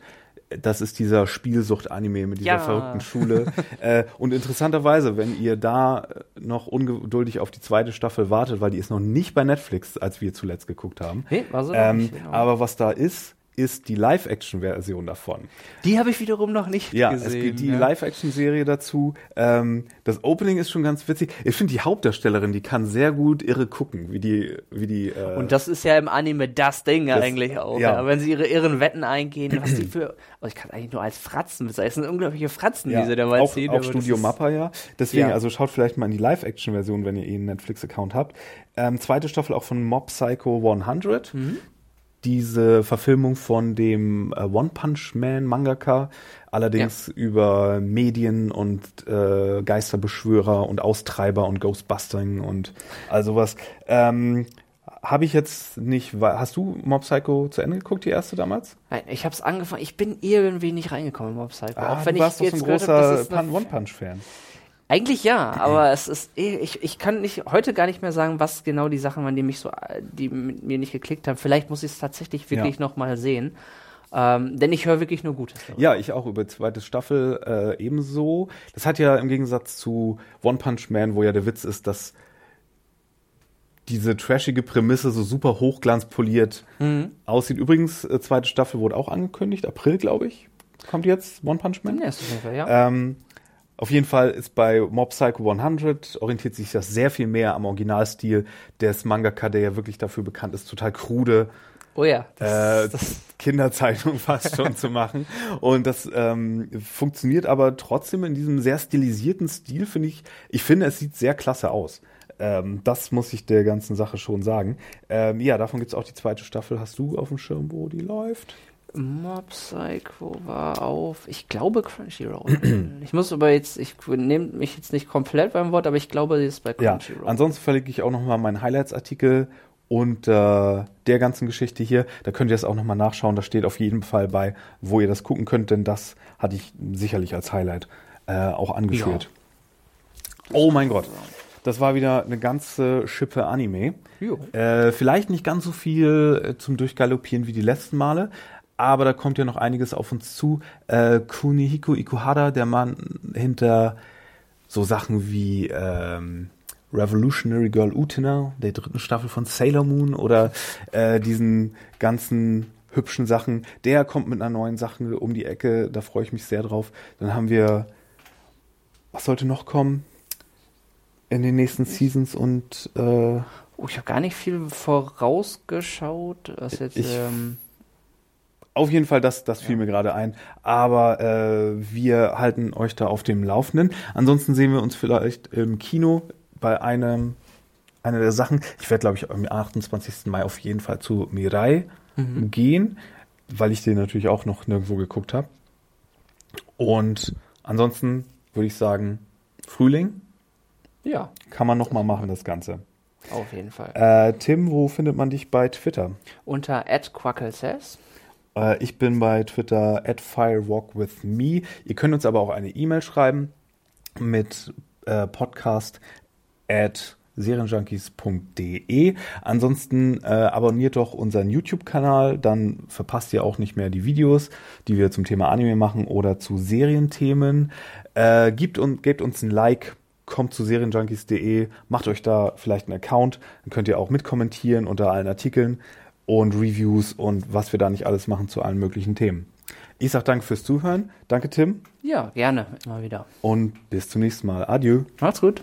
das ist dieser Spielsucht-Anime mit dieser ja. verrückten Schule. äh, und interessanterweise, wenn ihr da noch ungeduldig auf die zweite Staffel wartet, weil die ist noch nicht bei Netflix, als wir zuletzt geguckt haben. Hey, war so ähm, genau. Aber was da ist, ist die Live-Action-Version davon. Die habe ich wiederum noch nicht ja, gesehen. Ja, es gibt die ja. Live-Action-Serie dazu. Ähm, das Opening ist schon ganz witzig. Ich finde die Hauptdarstellerin, die kann sehr gut irre gucken, wie die, wie die. Äh, Und das ist ja im Anime das Ding das, eigentlich auch. Ja. ja. Wenn sie ihre irren Wetten eingehen, was die für, also ich kann eigentlich nur als Fratzen bezeichnen. Es sind unglaubliche Fratzen, ja, die sie da mal auch, Auch Studio Mappa, ja. Deswegen, also schaut vielleicht mal in die Live-Action-Version, wenn ihr eh einen Netflix-Account habt. Ähm, zweite Staffel auch von Mob Psycho 100. Mhm diese Verfilmung von dem äh, One Punch Man Mangaka, allerdings ja. über Medien und äh, Geisterbeschwörer und Austreiber und Ghostbusting und all sowas. Ähm, habe ich jetzt nicht. Hast du Mob Psycho zu Ende geguckt, die erste damals? Nein, ich habe es angefangen. Ich bin irgendwie nicht reingekommen in Mob Psycho. Ah, auch wenn du warst ich doch so ein großer One Punch Fan. Eigentlich ja, aber es ist, eh, ich, ich kann nicht, heute gar nicht mehr sagen, was genau die Sachen waren, die mich so, die mit mir nicht geklickt haben. Vielleicht muss ich es tatsächlich wirklich ja. nochmal sehen. Ähm, denn ich höre wirklich nur Gutes. Darüber. Ja, ich auch über zweite Staffel äh, ebenso. Das hat ja im Gegensatz zu One Punch Man, wo ja der Witz ist, dass diese trashige Prämisse so super hochglanzpoliert mhm. aussieht. Übrigens, äh, zweite Staffel wurde auch angekündigt, April, glaube ich. Kommt jetzt One Punch Man? Ja, ist auf jeden Fall, ja. Ähm, auf jeden Fall ist bei Mob Psycho 100 orientiert sich das sehr viel mehr am Originalstil des Mangaka, der ja wirklich dafür bekannt ist, total krude oh ja, das, äh, das Kinderzeichnung <laughs> fast schon zu machen. Und das ähm, funktioniert aber trotzdem in diesem sehr stilisierten Stil, finde ich. Ich finde, es sieht sehr klasse aus. Ähm, das muss ich der ganzen Sache schon sagen. Ähm, ja, davon gibt es auch die zweite Staffel. Hast du auf dem Schirm, wo die läuft? Mob Psycho war auf, ich glaube Crunchyroll. <clears throat> ich muss aber jetzt, ich nehme mich jetzt nicht komplett beim Wort, aber ich glaube, sie ist bei Crunchyroll. Ja, ansonsten verlinke ich auch nochmal meinen Highlights-Artikel und äh, der ganzen Geschichte hier. Da könnt ihr es auch nochmal nachschauen. Da steht auf jeden Fall bei, wo ihr das gucken könnt, denn das hatte ich sicherlich als Highlight äh, auch angeführt. Ja. Oh mein Gott. Das war wieder eine ganze Schippe Anime. Äh, vielleicht nicht ganz so viel äh, zum Durchgaloppieren wie die letzten Male, aber da kommt ja noch einiges auf uns zu. Äh, Kunihiko Ikuhara, der Mann hinter so Sachen wie ähm, Revolutionary Girl Utena, der dritten Staffel von Sailor Moon oder äh, diesen ganzen hübschen Sachen, der kommt mit einer neuen Sache um die Ecke, da freue ich mich sehr drauf. Dann haben wir, was sollte noch kommen in den nächsten Seasons und äh, oh, ich habe gar nicht viel vorausgeschaut, was jetzt ich, ähm auf jeden Fall, das, das fiel ja. mir gerade ein. Aber äh, wir halten euch da auf dem Laufenden. Ansonsten sehen wir uns vielleicht im Kino bei einem einer der Sachen. Ich werde, glaube ich, am 28. Mai auf jeden Fall zu Mirai mhm. gehen, weil ich den natürlich auch noch nirgendwo geguckt habe. Und ansonsten würde ich sagen, Frühling Ja, Kann man nochmal machen, das Ganze. auf jeden Fall. Äh, Tim, wo findet man dich bei Twitter? Unter @quacklesays. Äh, ich bin bei Twitter at firewalkwithme. Ihr könnt uns aber auch eine E-Mail schreiben mit äh, podcast at serienjunkies.de. Ansonsten äh, abonniert doch unseren YouTube-Kanal, dann verpasst ihr auch nicht mehr die Videos, die wir zum Thema Anime machen oder zu Serienthemen. Äh, gebt, un gebt uns ein Like, kommt zu serienjunkies.de, macht euch da vielleicht einen Account, dann könnt ihr auch mitkommentieren unter allen Artikeln und Reviews und was wir da nicht alles machen zu allen möglichen Themen. Ich sag danke fürs Zuhören, danke Tim Ja, gerne, immer wieder. und bis zum nächsten Mal. Adieu. Macht's gut.